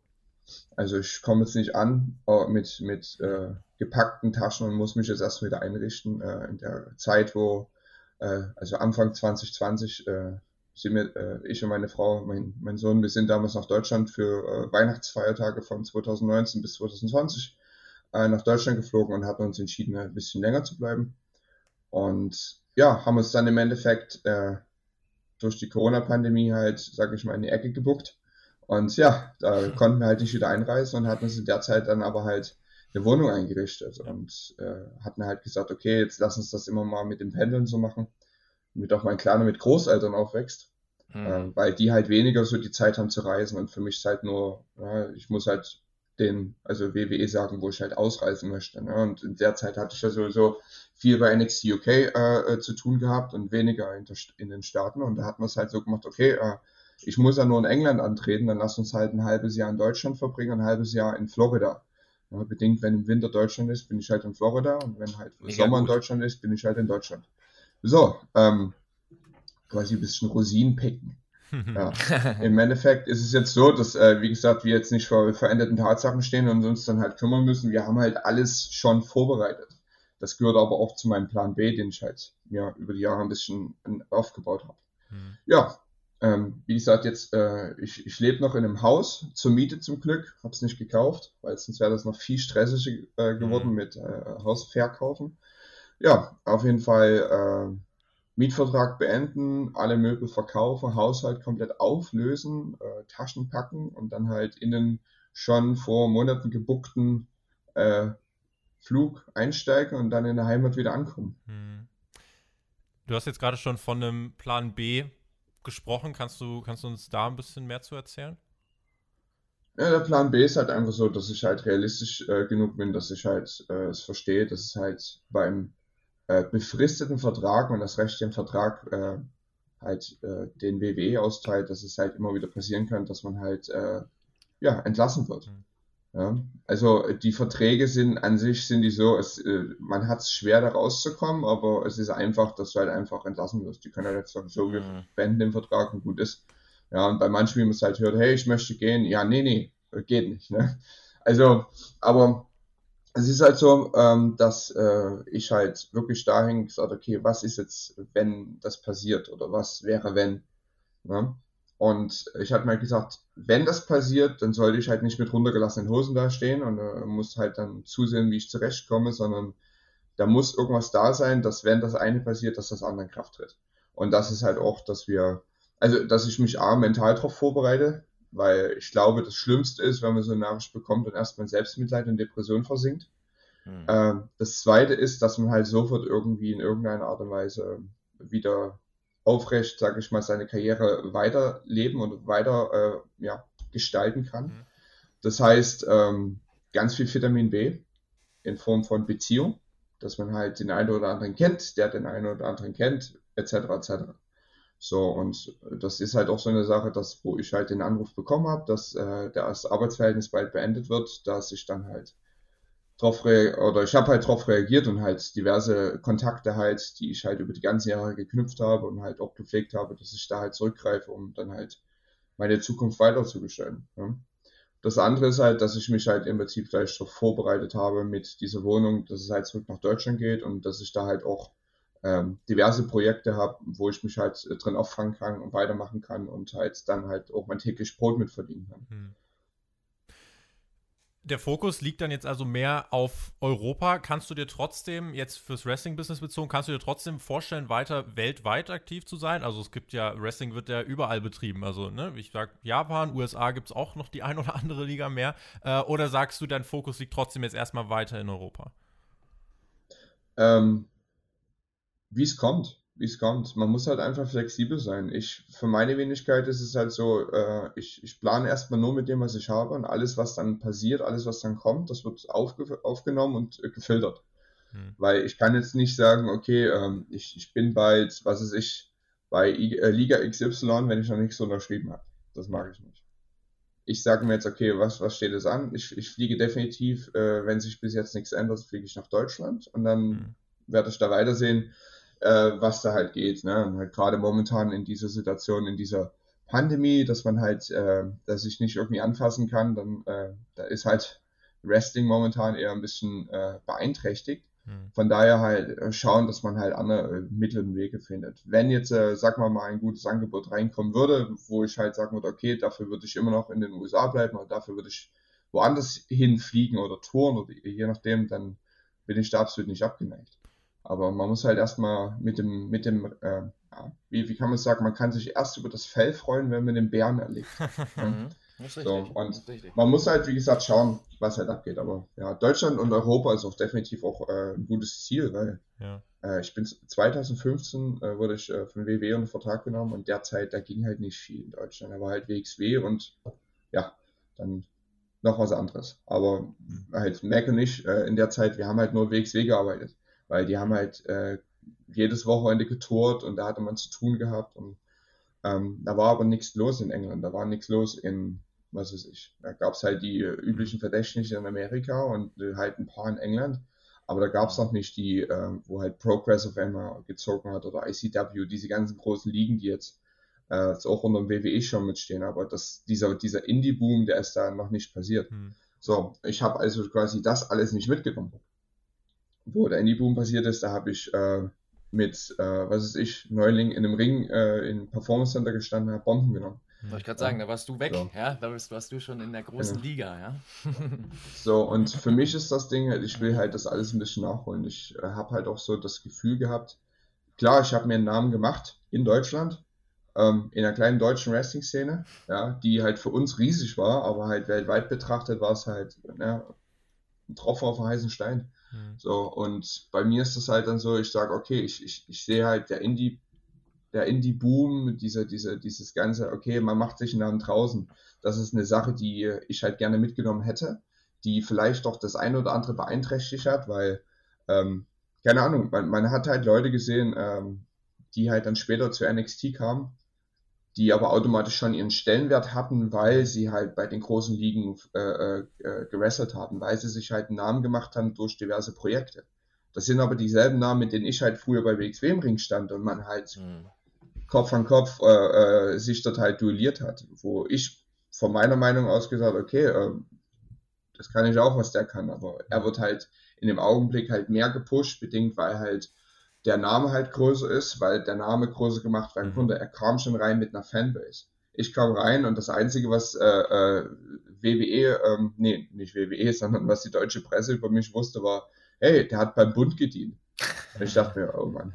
Also ich komme jetzt nicht an äh, mit, mit äh, gepackten Taschen und muss mich jetzt erst wieder einrichten. Äh, in der Zeit, wo, äh, also Anfang 2020, äh, sind wir, äh, ich und meine Frau, mein, mein Sohn, wir sind damals nach Deutschland für Weihnachtsfeiertage von 2019 bis 2020 nach Deutschland geflogen und hatten uns entschieden, ein bisschen länger zu bleiben. Und ja, haben uns dann im Endeffekt durch die Corona-Pandemie halt, sage ich mal, in die Ecke gebuckt und ja, da konnten wir halt nicht wieder einreisen und hatten uns in der Zeit dann aber halt eine Wohnung eingerichtet und äh, hatten halt gesagt, okay, jetzt lass uns das immer mal mit dem Pendeln so machen, damit auch mein Kleiner mit Großeltern aufwächst, mhm. äh, weil die halt weniger so die Zeit haben zu reisen und für mich ist halt nur, ja, ich muss halt den, also WWE sagen, wo ich halt ausreisen möchte. Ne? Und in der Zeit hatte ich ja sowieso viel bei NXT UK äh, äh, zu tun gehabt und weniger in, der, in den Staaten und da hat man es halt so gemacht, okay, äh, ich muss ja nur in England antreten, dann lass uns halt ein halbes Jahr in Deutschland verbringen, ein halbes Jahr in Florida. Ja, bedingt, wenn im Winter Deutschland ist, bin ich halt in Florida und wenn halt Mega Sommer gut. in Deutschland ist, bin ich halt in Deutschland. So, ähm, quasi ein bisschen Rosinen picken. ja. (laughs) Im Endeffekt ist es jetzt so, dass, äh, wie gesagt, wir jetzt nicht vor veränderten Tatsachen stehen und uns dann halt kümmern müssen. Wir haben halt alles schon vorbereitet. Das gehört aber auch zu meinem Plan B, den ich halt ja, über die Jahre ein bisschen aufgebaut habe. Hm. Ja, ähm, wie gesagt, jetzt, äh, ich, ich lebe noch in einem Haus zur Miete zum Glück, habe es nicht gekauft, weil sonst wäre das noch viel stressiger äh, geworden mhm. mit äh, Hausverkaufen. Ja, auf jeden Fall äh, Mietvertrag beenden, alle Möbel verkaufen, Haushalt komplett auflösen, äh, Taschen packen und dann halt in den schon vor Monaten gebuckten äh, Flug einsteigen und dann in der Heimat wieder ankommen. Mhm. Du hast jetzt gerade schon von einem Plan B gesprochen. Kannst du, kannst du uns da ein bisschen mehr zu erzählen? Ja, der Plan B ist halt einfach so, dass ich halt realistisch äh, genug bin, dass ich halt äh, es verstehe, dass es halt beim äh, befristeten Vertrag und das Recht im Vertrag äh, halt äh, den WWE austeilt, dass es halt immer wieder passieren kann, dass man halt äh, ja entlassen wird. Mhm. Ja, also die Verträge sind an sich sind die so, es, äh, man hat es schwer da rauszukommen, aber es ist einfach, dass du halt einfach entlassen wirst. Die können halt jetzt sagen, so, wir mhm. beenden den Vertrag und gut ist. Ja, und bei manchen, wie man es halt hört, hey, ich möchte gehen, ja, nee, nee, geht nicht. Ne? Also, aber es ist halt so, ähm, dass äh, ich halt wirklich dahin gesagt okay, was ist jetzt, wenn das passiert oder was wäre, wenn? Ne? Und ich hatte mir gesagt, wenn das passiert, dann sollte ich halt nicht mit runtergelassenen Hosen da stehen und äh, muss halt dann zusehen, wie ich zurechtkomme, sondern da muss irgendwas da sein, dass wenn das eine passiert, dass das andere in Kraft tritt. Und das ist halt auch, dass wir, also dass ich mich A, mental darauf vorbereite, weil ich glaube, das Schlimmste ist, wenn man so eine Nachricht bekommt und erstmal in Selbstmitleid und Depression versinkt. Mhm. Ähm, das zweite ist, dass man halt sofort irgendwie in irgendeiner Art und Weise wieder aufrecht, sage ich mal, seine Karriere weiterleben und weiter äh, ja, gestalten kann. Mhm. Das heißt, ähm, ganz viel Vitamin B in Form von Beziehung, dass man halt den einen oder anderen kennt, der den einen oder anderen kennt, etc. etc. So, und das ist halt auch so eine Sache, dass, wo ich halt den Anruf bekommen habe, dass äh, das Arbeitsverhältnis bald beendet wird, dass ich dann halt drauf oder ich habe halt drauf reagiert und halt diverse Kontakte halt, die ich halt über die ganzen Jahre geknüpft habe und halt auch gepflegt habe, dass ich da halt zurückgreife, um dann halt meine Zukunft weiterzugestalten. Ja. Das andere ist halt, dass ich mich halt im Prinzip gleich darauf vorbereitet habe mit dieser Wohnung, dass es halt zurück nach Deutschland geht und dass ich da halt auch ähm, diverse Projekte habe, wo ich mich halt drin auffangen kann und weitermachen kann und halt dann halt auch mein täglich Brot mitverdienen kann. Hm der Fokus liegt dann jetzt also mehr auf Europa. Kannst du dir trotzdem, jetzt fürs Wrestling-Business bezogen, kannst du dir trotzdem vorstellen, weiter weltweit aktiv zu sein? Also es gibt ja, Wrestling wird ja überall betrieben. Also, ne, ich sag Japan, USA gibt es auch noch die (laughs) ein oder andere Liga mehr. Äh, oder sagst du, dein Fokus liegt trotzdem jetzt erstmal weiter in Europa? Ähm, Wie es kommt wie es kommt. Man muss halt einfach flexibel sein. Ich, für meine Wenigkeit ist es halt so, äh, ich, ich plane erstmal nur mit dem, was ich habe und alles, was dann passiert, alles, was dann kommt, das wird aufge aufgenommen und äh, gefiltert. Hm. Weil ich kann jetzt nicht sagen, okay, ähm, ich, ich bin bald, was ist ich, bei I äh, Liga XY, wenn ich noch nichts unterschrieben habe. Das mag ich nicht. Ich sage mir jetzt, okay, was, was steht es an? Ich, ich fliege definitiv, äh, wenn sich bis jetzt nichts ändert, fliege ich nach Deutschland und dann hm. werde ich da weitersehen äh, was da halt geht. Ne? Und halt gerade momentan in dieser Situation, in dieser Pandemie, dass man halt, äh, dass ich nicht irgendwie anfassen kann, dann äh, da ist halt Wrestling momentan eher ein bisschen äh, beeinträchtigt. Hm. Von daher halt äh, schauen, dass man halt andere äh, Mittel und Wege findet. Wenn jetzt, äh, sag mal mal, ein gutes Angebot reinkommen würde, wo ich halt sagen würde, okay, dafür würde ich immer noch in den USA bleiben oder dafür würde ich woanders hinfliegen oder touren oder je nachdem, dann bin ich da absolut nicht abgeneigt. Aber man muss halt erstmal mit dem, mit dem, äh, ja, wie, wie kann man sagen, man kann sich erst über das Fell freuen, wenn man den Bären erlegt. (laughs) Mhm. so, und man muss halt, wie gesagt, schauen, was halt abgeht. Aber ja, Deutschland und Europa ist auch definitiv auch äh, ein gutes Ziel, weil ja. äh, ich bin 2015 äh, wurde ich äh, von WW unter Vertrag genommen und derzeit, da ging halt nicht viel in Deutschland. Da war halt WXW und ja, dann noch was anderes. Aber mhm. halt merke nicht, äh, in der Zeit, wir haben halt nur WXW gearbeitet weil die haben halt äh, jedes Wochenende getourt und da hatte man zu tun gehabt und ähm, da war aber nichts los in England, da war nichts los in, was weiß ich, da gab es halt die äh, üblichen Verdächtigen in Amerika und äh, halt ein paar in England, aber da gab es noch nicht die, äh, wo halt Progress auf einmal gezogen hat oder ICW, diese ganzen großen Ligen, die jetzt äh, jetzt auch unter dem WWE schon mitstehen, aber das, dieser, dieser Indie-Boom, der ist da noch nicht passiert. Hm. So, ich habe also quasi das alles nicht mitgenommen wo der Indie-Boom passiert ist, da habe ich äh, mit, äh, was ist ich, Neuling in einem Ring äh, im Performance Center gestanden, habe Bomben genommen. Wollte ich gerade sagen, da warst du weg, so. ja, da warst, warst, du schon in der großen ja. Liga, ja. (laughs) so, und für mich ist das Ding halt, ich will halt das alles ein bisschen nachholen. Ich äh, habe halt auch so das Gefühl gehabt, klar, ich habe mir einen Namen gemacht in Deutschland, ähm, in einer kleinen deutschen Wrestling-Szene, ja, die halt für uns riesig war, aber halt weltweit betrachtet war es halt ja, ein Tropfen auf einen heißen Stein. Mhm. So, und bei mir ist das halt dann so, ich sage, okay, ich, ich, ich sehe halt der Indie, der Indie-Boom, dieser, dieser, dieses Ganze, okay, man macht sich einen Namen draußen. Das ist eine Sache, die ich halt gerne mitgenommen hätte, die vielleicht doch das eine oder andere beeinträchtigt hat, weil, ähm, keine Ahnung, man, man hat halt Leute gesehen, ähm, die halt dann später zu NXT kamen die aber automatisch schon ihren Stellenwert hatten, weil sie halt bei den großen Ligen äh, äh, äh, gewrestelt haben, weil sie sich halt einen Namen gemacht haben durch diverse Projekte. Das sind aber dieselben Namen, mit denen ich halt früher bei WXW im Ring stand und man halt, mhm. Kopf an Kopf äh, äh, sich dort halt duelliert hat. Wo ich von meiner Meinung aus gesagt, okay, äh, das kann ich auch, was der kann, aber er wird halt in dem Augenblick halt mehr gepusht, bedingt, weil halt der Name halt größer ist, weil der Name größer gemacht werden mhm. konnte. Er kam schon rein mit einer Fanbase. Ich kam rein und das Einzige, was äh, äh, WWE, ähm, nee, nicht WWE, (laughs) sondern was die deutsche Presse über mich wusste, war, hey, der hat beim Bund gedient. Und ich dachte mir, oh Mann.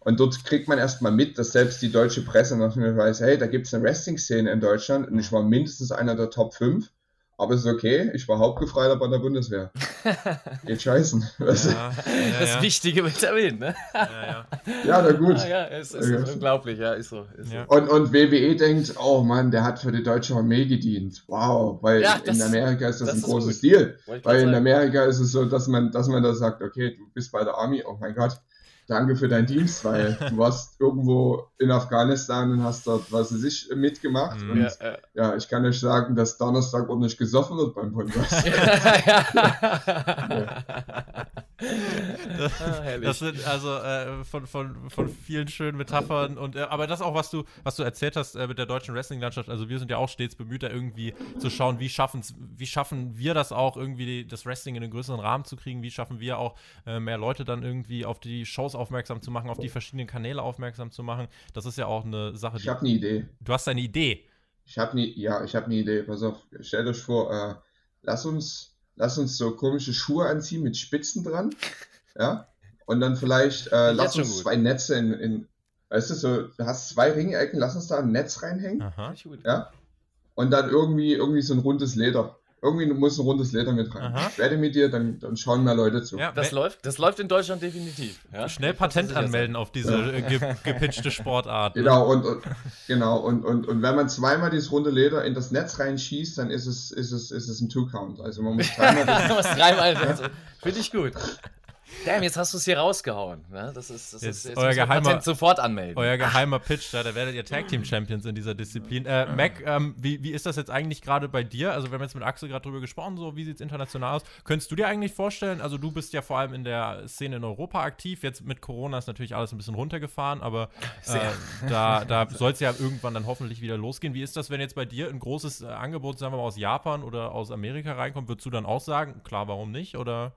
Und dort kriegt man erstmal mit, dass selbst die deutsche Presse noch nicht weiß, hey, da gibt es eine Wrestling-Szene in Deutschland und ich war mindestens einer der Top 5 aber es ist okay, ich war Hauptgefreiter bei der Bundeswehr. (laughs) Geht scheißen. Ja, ja, ja, das Wichtige wird erwähnt, ne? Ja, ja. na gut. Ja, es ist okay. unglaublich, ja, ist so. Ist so. Und, und WWE denkt, oh Mann, der hat für die deutsche Armee gedient. Wow, weil das, in Amerika ist das, das ein großes Deal. Weil in Amerika ist es so, dass man, dass man da sagt, okay, du bist bei der Army, oh mein Gott, danke für deinen Dienst, weil du warst (laughs) irgendwo in Afghanistan und hast dort, was weiß ich, mitgemacht. Mhm. Und ja, ja. ja, ich kann euch sagen, dass Donnerstag ordentlich gesoffen wird beim Podcast. (laughs) ja. (laughs) Das, ah, das, sind also äh, von, von, von vielen schönen Metaphern und äh, aber das auch, was du, was du erzählt hast äh, mit der deutschen Wrestling-Landschaft, also wir sind ja auch stets bemüht, da irgendwie zu schauen, wie, wie schaffen wir das auch, irgendwie das Wrestling in einen größeren Rahmen zu kriegen, wie schaffen wir auch äh, mehr Leute dann irgendwie auf die Shows aufmerksam zu machen, auf die verschiedenen Kanäle aufmerksam zu machen. Das ist ja auch eine Sache, die. Ich habe eine Idee. Du hast eine Idee. Ich habe eine, ja, ich habe eine Idee. Pass auf, stellt euch vor, äh, lass uns, lass uns so komische Schuhe anziehen mit Spitzen dran. Ja. Und dann vielleicht äh, lass uns zwei Netze in, in, weißt du, so, du hast zwei Ringecken, lass uns da ein Netz reinhängen. Aha. Ja. Und dann irgendwie, irgendwie so ein rundes Leder. Irgendwie muss ein rundes Leder mit rein. Aha. Ich werde mit dir, dann, dann schauen mehr Leute zu. Ja, das läuft, das läuft in Deutschland definitiv. Ja? Schnell Patent anmelden auf diese ja. Äh, ge (laughs) gepitchte Sportart. Ne? Genau, und, und, genau und, und, und wenn man zweimal dieses runde Leder in das Netz reinschießt, dann ist es, ist es, ist es ein Two-Count. Also man muss dreimal. (laughs) man muss dreimal. Finde ich gut. Damn, jetzt hast du es hier rausgehauen. Ne? Das ist, das ist euer geheimer, sofort anmelden. Euer geheimer Pitch, da, da werdet ihr Tag Team Champions in dieser Disziplin. Äh, Mac, ähm, wie, wie ist das jetzt eigentlich gerade bei dir? Also, wir haben jetzt mit Axel gerade drüber gesprochen, so wie sieht es international aus? Könntest du dir eigentlich vorstellen, also du bist ja vor allem in der Szene in Europa aktiv, jetzt mit Corona ist natürlich alles ein bisschen runtergefahren, aber äh, da, da soll es ja irgendwann dann hoffentlich wieder losgehen. Wie ist das, wenn jetzt bei dir ein großes äh, Angebot, sagen wir mal, aus Japan oder aus Amerika reinkommt? Würdest du dann auch sagen, klar, warum nicht? Oder?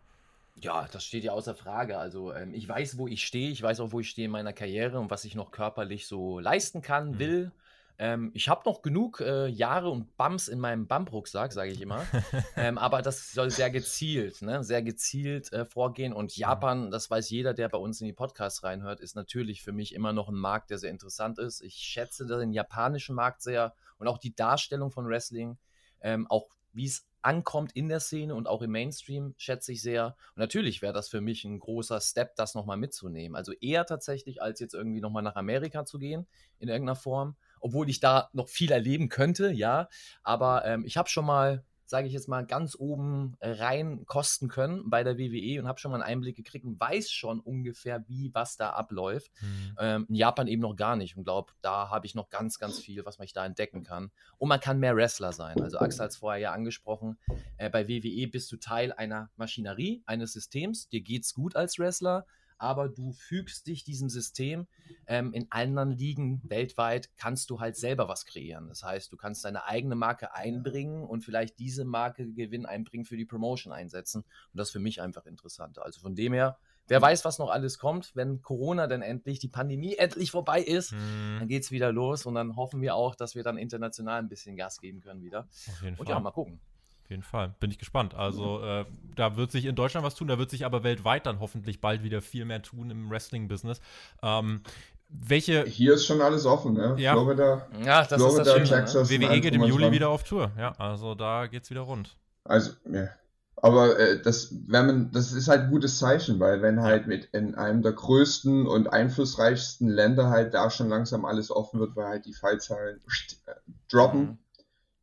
Ja, das steht ja außer Frage. Also ähm, ich weiß, wo ich stehe. Ich weiß auch, wo ich stehe in meiner Karriere und was ich noch körperlich so leisten kann, mhm. will. Ähm, ich habe noch genug äh, Jahre und Bums in meinem Bump-Rucksack, sage ich immer. (laughs) ähm, aber das soll sehr gezielt, ne? sehr gezielt äh, vorgehen. Und mhm. Japan, das weiß jeder, der bei uns in die Podcasts reinhört, ist natürlich für mich immer noch ein Markt, der sehr interessant ist. Ich schätze den japanischen Markt sehr und auch die Darstellung von Wrestling, ähm, auch wie es ankommt in der Szene und auch im Mainstream, schätze ich sehr. Und natürlich wäre das für mich ein großer Step, das nochmal mitzunehmen. Also eher tatsächlich, als jetzt irgendwie nochmal nach Amerika zu gehen, in irgendeiner Form. Obwohl ich da noch viel erleben könnte, ja. Aber ähm, ich habe schon mal sage ich jetzt mal, ganz oben rein kosten können bei der WWE und habe schon mal einen Einblick gekriegt und weiß schon ungefähr, wie was da abläuft. Mhm. Ähm, in Japan eben noch gar nicht und glaube, da habe ich noch ganz, ganz viel, was man da entdecken kann. Und man kann mehr Wrestler sein. Also Axel hat es vorher ja angesprochen, äh, bei WWE bist du Teil einer Maschinerie, eines Systems, dir geht's gut als Wrestler aber du fügst dich diesem System. Ähm, in anderen Ligen weltweit kannst du halt selber was kreieren. Das heißt, du kannst deine eigene Marke einbringen und vielleicht diese Marke Gewinn einbringen für die Promotion einsetzen. Und das ist für mich einfach interessant. Also von dem her, wer weiß, was noch alles kommt, wenn Corona dann endlich, die Pandemie endlich vorbei ist, mhm. dann geht es wieder los und dann hoffen wir auch, dass wir dann international ein bisschen Gas geben können wieder. Auf jeden und Fall. ja, mal gucken. Auf jeden Fall, bin ich gespannt. Also äh, da wird sich in Deutschland was tun, da wird sich aber weltweit dann hoffentlich bald wieder viel mehr tun im Wrestling-Business. Ähm, welche. Hier ist schon alles offen, ne? Ja, Florida, ja das Florida, ist das Schöne, Texas. Ne? WWE geht im Juli wieder auf Tour, ja. Also da geht's wieder rund. Also, ja. Aber äh, das, wenn man, das ist halt ein gutes Zeichen, weil wenn halt mit in einem der größten und einflussreichsten Länder halt da schon langsam alles offen wird, weil halt die Fallzahlen äh, droppen, mhm.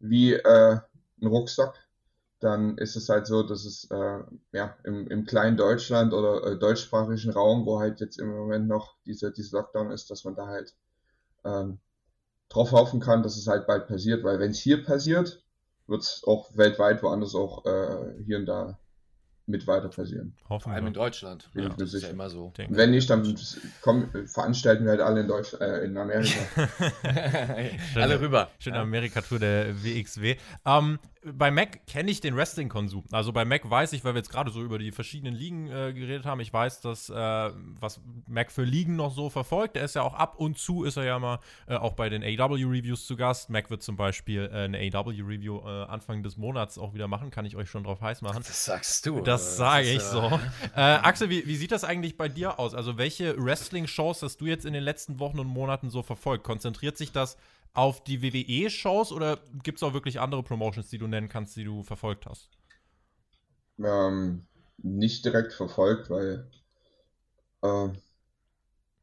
wie äh, ein Rucksack, dann ist es halt so, dass es äh, ja, im, im kleinen Deutschland oder äh, deutschsprachigen Raum, wo halt jetzt im Moment noch dieser diese Lockdown ist, dass man da halt ähm, drauf hoffen kann, dass es halt bald passiert, weil wenn es hier passiert, wird es auch weltweit woanders auch äh, hier und da mit weiter passieren. Vor allem in Deutschland. Ja, das ist ja immer so. Denke. Wenn nicht, dann komm, veranstalten wir halt alle in Deutschland, äh, in Amerika. (laughs) alle rüber. Schöne ja. Amerika-Tour der WXW. Ähm, bei Mac kenne ich den Wrestling-Konsum. Also bei Mac weiß ich, weil wir jetzt gerade so über die verschiedenen Ligen äh, geredet haben, ich weiß, dass äh, was Mac für Ligen noch so verfolgt. Der ist ja auch ab und zu, ist er ja mal äh, auch bei den AW-Reviews zu Gast. Mac wird zum Beispiel äh, eine AW-Review äh, Anfang des Monats auch wieder machen, kann ich euch schon drauf heiß machen. Das sagst du. Das sage ich so. (laughs) Äh, Axel, wie, wie, sieht das eigentlich bei dir aus? Also welche Wrestling-Shows hast du jetzt in den letzten Wochen und Monaten so verfolgt? Konzentriert sich das auf die WWE-Shows oder gibt es auch wirklich andere Promotions, die du nennen kannst, die du verfolgt hast? Ähm, nicht direkt verfolgt, weil äh,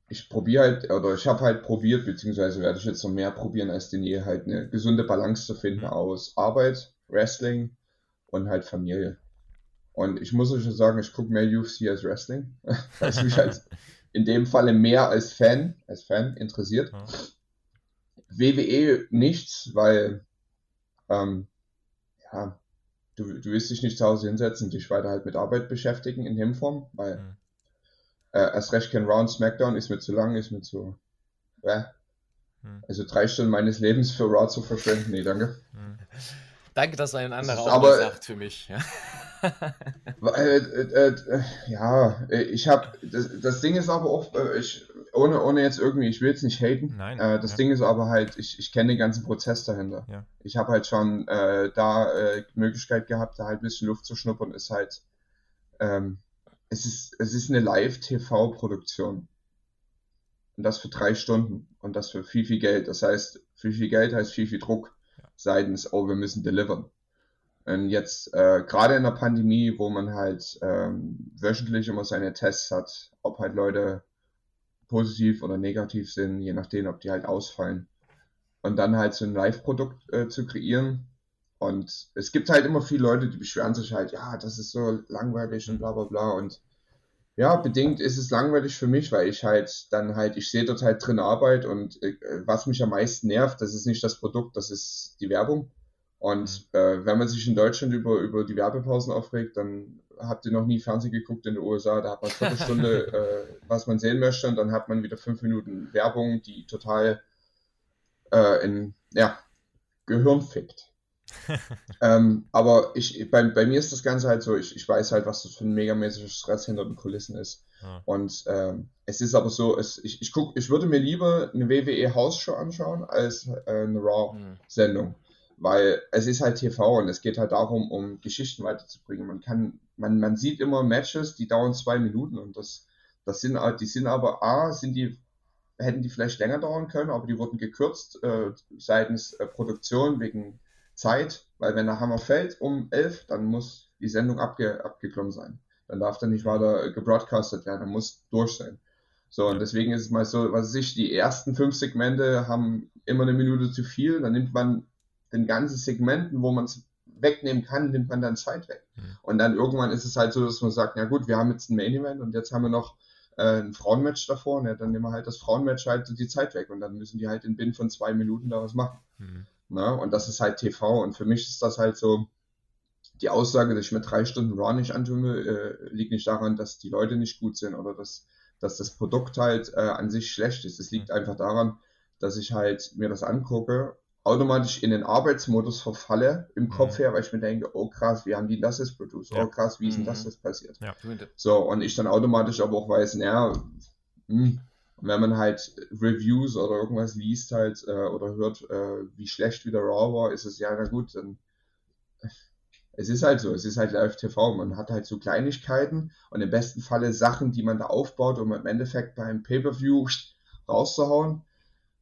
ich probiere halt, oder ich habe halt probiert, beziehungsweise werde ich jetzt noch mehr probieren als denn je, halt eine gesunde Balance zu finden mhm. aus Arbeit, Wrestling und halt Familie. Und ich muss euch schon sagen, ich gucke mehr UFC als Wrestling, (laughs) weil es mich halt (laughs) in dem Falle mehr als Fan, als Fan interessiert. Ja. WWE nichts, weil ähm, ja, du, du willst dich nicht zu Hause hinsetzen und dich weiter halt mit Arbeit beschäftigen in dem Form, weil mhm. äh, erst recht kein Round Smackdown ist mir zu lang, ist mir zu äh, mhm. also drei Stunden meines Lebens für Raw zu verschwenden, nee, danke. Mhm. Danke, dass ein anderer auch aber, sagt für mich. Ja. Äh, äh, äh, ja, ich habe das, das, Ding ist aber auch, äh, ich, ohne, ohne jetzt irgendwie, ich will jetzt nicht haten. Nein. Äh, das ja. Ding ist aber halt, ich, ich kenne den ganzen Prozess dahinter. Ja. Ich habe halt schon äh, da äh, Möglichkeit gehabt, da halt ein bisschen Luft zu schnuppern, ist halt, ähm, es ist, es ist eine Live-TV-Produktion. Und das für drei Stunden. Und das für viel, viel Geld. Das heißt, viel, viel Geld heißt viel, viel Druck. Ja. Seitens, oh, wir müssen delivern. Und jetzt, äh, gerade in der Pandemie, wo man halt ähm, wöchentlich immer seine Tests hat, ob halt Leute positiv oder negativ sind, je nachdem, ob die halt ausfallen. Und dann halt so ein Live-Produkt äh, zu kreieren. Und es gibt halt immer viele Leute, die beschweren sich halt, ja, das ist so langweilig und bla bla bla. Und ja, bedingt ist es langweilig für mich, weil ich halt dann halt, ich sehe dort halt drin Arbeit und äh, was mich am meisten nervt, das ist nicht das Produkt, das ist die Werbung. Und mhm. äh, wenn man sich in Deutschland über, über die Werbepausen aufregt, dann habt ihr noch nie Fernsehen geguckt in den USA, da hat man eine (laughs) Viertelstunde, äh, was man sehen möchte, und dann hat man wieder fünf Minuten Werbung, die total äh, in, ja, Gehirn fickt. (laughs) ähm, aber ich, bei, bei mir ist das Ganze halt so, ich, ich weiß halt, was das für ein megamäßiger Stress hinter den Kulissen ist. Ja. Und ähm, es ist aber so, es, ich, ich, guck, ich würde mir lieber eine WWE House-Show anschauen als äh, eine Raw-Sendung. Mhm weil es ist halt TV und es geht halt darum, um Geschichten weiterzubringen. Man kann, man, man sieht immer Matches, die dauern zwei Minuten und das, das sind, die sind aber A, sind die, hätten die vielleicht länger dauern können, aber die wurden gekürzt äh, seitens äh, Produktion wegen Zeit, weil wenn der Hammer fällt um elf, dann muss die Sendung abge, abgeklommen sein. Dann darf der nicht weiter gebroadcastet werden, dann muss durch sein. So, und deswegen ist es mal so, was sich die ersten fünf Segmente haben immer eine Minute zu viel, dann nimmt man den ganzen Segmenten, wo man es wegnehmen kann, nimmt man dann Zeit weg. Mhm. Und dann irgendwann ist es halt so, dass man sagt, ja gut, wir haben jetzt ein Main Event und jetzt haben wir noch äh, ein Frauenmatch davor und ja, dann nehmen wir halt das Frauenmatch halt die Zeit weg und dann müssen die halt in Binnen von zwei Minuten da was machen. Mhm. Na, und das ist halt TV und für mich ist das halt so, die Aussage, dass ich mir drei Stunden Raw nicht antue, äh, liegt nicht daran, dass die Leute nicht gut sind oder dass, dass das Produkt halt äh, an sich schlecht ist. Es liegt mhm. einfach daran, dass ich halt mir das angucke automatisch in den Arbeitsmodus verfalle im mhm. Kopf her, weil ich mir denke, oh krass, wie haben die das jetzt produced? Ja. Oh krass, wie ist denn das mhm. jetzt passiert? Ja. So, und ich dann automatisch aber auch weiß, naja, hm, wenn man halt Reviews oder irgendwas liest halt äh, oder hört, äh, wie schlecht wieder Raw war, ist es ja, na gut, dann es ist halt so, es ist halt Live-TV, man hat halt so Kleinigkeiten und im besten Falle Sachen, die man da aufbaut, um im Endeffekt beim Pay-Per-View rauszuhauen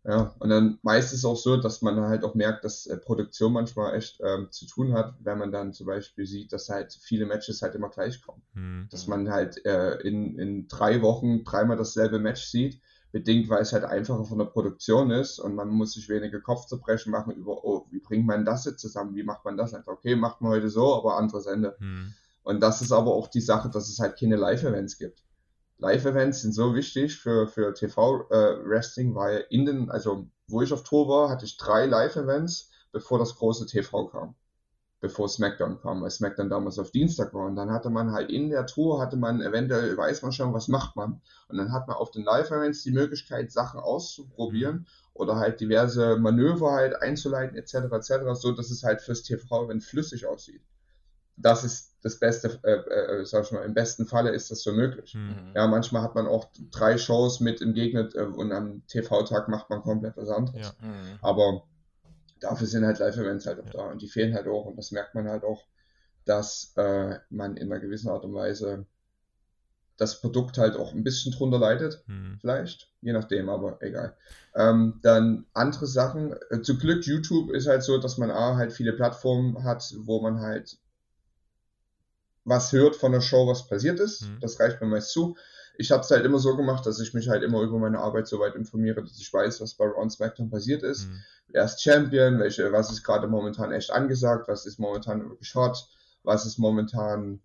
ja, und dann meist ist es auch so, dass man halt auch merkt, dass äh, Produktion manchmal echt ähm, zu tun hat, wenn man dann zum Beispiel sieht, dass halt viele Matches halt immer gleich kommen. Mhm. Dass man halt äh, in, in drei Wochen dreimal dasselbe Match sieht, bedingt, weil es halt einfacher von der Produktion ist und man muss sich weniger Kopfzerbrechen machen über, oh, wie bringt man das jetzt zusammen, wie macht man das einfach? Okay, macht man heute so, aber anderes Ende. Mhm. Und das ist aber auch die Sache, dass es halt keine Live-Events gibt. Live-Events sind so wichtig für, für TV-Wrestling, äh, weil in den, also wo ich auf Tour war, hatte ich drei Live-Events, bevor das große TV kam. bevor SmackDown kam, weil SmackDown damals auf Dienstag war. Und dann hatte man halt in der Tour, hatte man eventuell, weiß man schon, was macht man. Und dann hat man auf den Live-Events die Möglichkeit, Sachen auszuprobieren oder halt diverse Manöver halt einzuleiten, etc., etc., so dass es halt fürs TV-Event flüssig aussieht. Das ist das Beste, äh, äh, sag ich mal, im besten Falle ist das so möglich. Mhm. Ja, manchmal hat man auch drei Shows mit im Gegner äh, und am TV-Tag macht man komplett was anderes. Ja. Mhm. Aber dafür sind halt Live-Events halt auch ja. da und die fehlen halt auch und das merkt man halt auch, dass äh, man in einer gewissen Art und Weise das Produkt halt auch ein bisschen drunter leidet, hm. vielleicht, je nachdem, aber egal. Ähm, dann andere Sachen, äh, zu Glück YouTube ist halt so, dass man A, halt viele Plattformen hat, wo man halt was hört von der Show, was passiert ist. Hm. Das reicht mir meist zu. Ich habe es halt immer so gemacht, dass ich mich halt immer über meine Arbeit so weit informiere, dass ich weiß, was bei Ron SmackDown passiert ist. Hm wer ist Champion, welche, was ist gerade momentan echt angesagt, was ist momentan wirklich hot, was ist momentan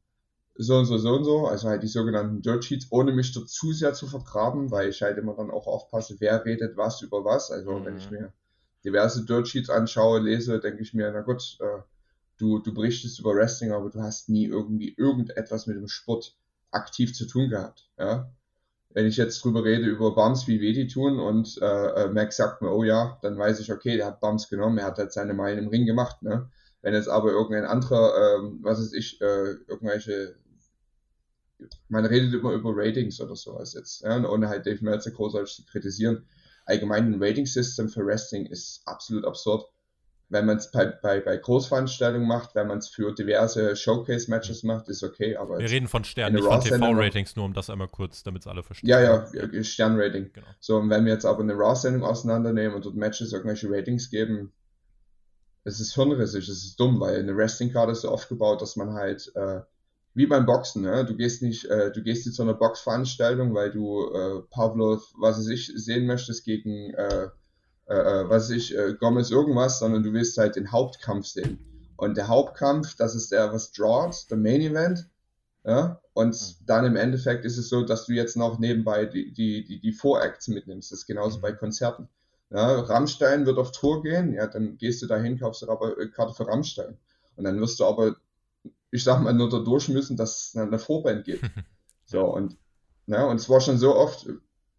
so und so, so und so, also halt die sogenannten Dirt Sheets, ohne mich dort zu sehr zu vergraben, weil ich halt immer dann auch aufpasse, wer redet was über was. Also mhm. wenn ich mhm. mir diverse Dirt Sheets anschaue, lese, denke ich mir, na gut, äh, du, du berichtest über Wrestling, aber du hast nie irgendwie irgendetwas mit dem Sport aktiv zu tun gehabt. Ja? wenn ich jetzt drüber rede, über Bums, wie weh die tun und äh, äh, Max sagt mir, oh ja, dann weiß ich, okay, der hat Bums genommen, er hat halt seine Meilen im Ring gemacht. Ne? Wenn jetzt aber irgendein anderer, ähm, was ist ich, äh, irgendwelche, man redet immer über Ratings oder sowas jetzt, ja? und ohne halt Dave Meltzer großartig zu kritisieren. Allgemein ein Rating-System für Wrestling ist absolut absurd wenn man es bei, bei, bei Großveranstaltungen macht, wenn man es für diverse Showcase-Matches macht, ist okay. Aber Wir reden von Sternen, nicht von TV-Ratings, nur um das einmal kurz, damit es alle verstehen. Ja, ja, Sternrating. Genau. So, und wenn wir jetzt aber eine Raw-Sendung auseinandernehmen und dort Matches irgendwelche Ratings geben, es ist hirnrissig, es ist dumm, weil eine Wrestling-Card ist so aufgebaut, dass man halt, äh, wie beim Boxen, ne? du gehst nicht, äh, du gehst nicht zu einer Boxveranstaltung, weil du äh, Pavlov, was weiß ich, sehen möchtest gegen äh, äh, äh, was ich, äh, Gomez irgendwas, sondern du willst halt den Hauptkampf sehen. Und der Hauptkampf, das ist der, was drawt, der Main Event. Ja? Und mhm. dann im Endeffekt ist es so, dass du jetzt noch nebenbei die, die, die, die Voracts mitnimmst. Das ist genauso mhm. bei Konzerten. Ja, Rammstein wird auf Tour gehen, ja, dann gehst du dahin, kaufst du aber äh, Karte für Rammstein. Und dann wirst du aber, ich sag mal, nur dadurch müssen, dass es eine Vorband gibt. (laughs) so, und, ja, und es war schon so oft,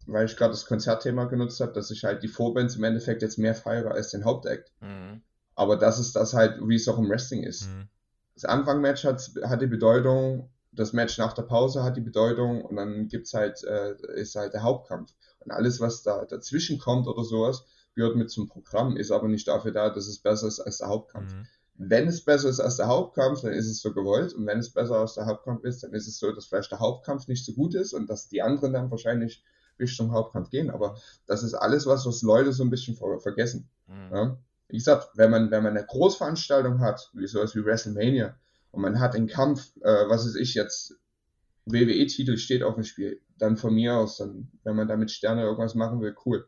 weil ich gerade das Konzertthema genutzt habe, dass ich halt die Vorbands im Endeffekt jetzt mehr feiere als den Hauptact. Mhm. Aber das ist das halt, wie es auch im Wrestling ist. Mhm. Das Anfangmatch hat, hat die Bedeutung, das Match nach der Pause hat die Bedeutung und dann gibt's halt, äh, ist halt der Hauptkampf. Und alles, was da dazwischen kommt oder sowas, gehört mit zum Programm, ist aber nicht dafür da, dass es besser ist als der Hauptkampf. Mhm. Wenn es besser ist als der Hauptkampf, dann ist es so gewollt. Und wenn es besser als der Hauptkampf ist, dann ist es so, dass vielleicht der Hauptkampf nicht so gut ist und dass die anderen dann wahrscheinlich Richtung Hauptkampf gehen. Aber das ist alles was, was Leute so ein bisschen ver vergessen. Mhm. Ja? Wie gesagt, wenn man, wenn man eine Großveranstaltung hat, wie sowas wie WrestleMania, und man hat einen Kampf, äh, was ist ich jetzt, WWE-Titel steht auf dem Spiel, dann von mir aus, dann, wenn man damit Sterne irgendwas machen will, cool.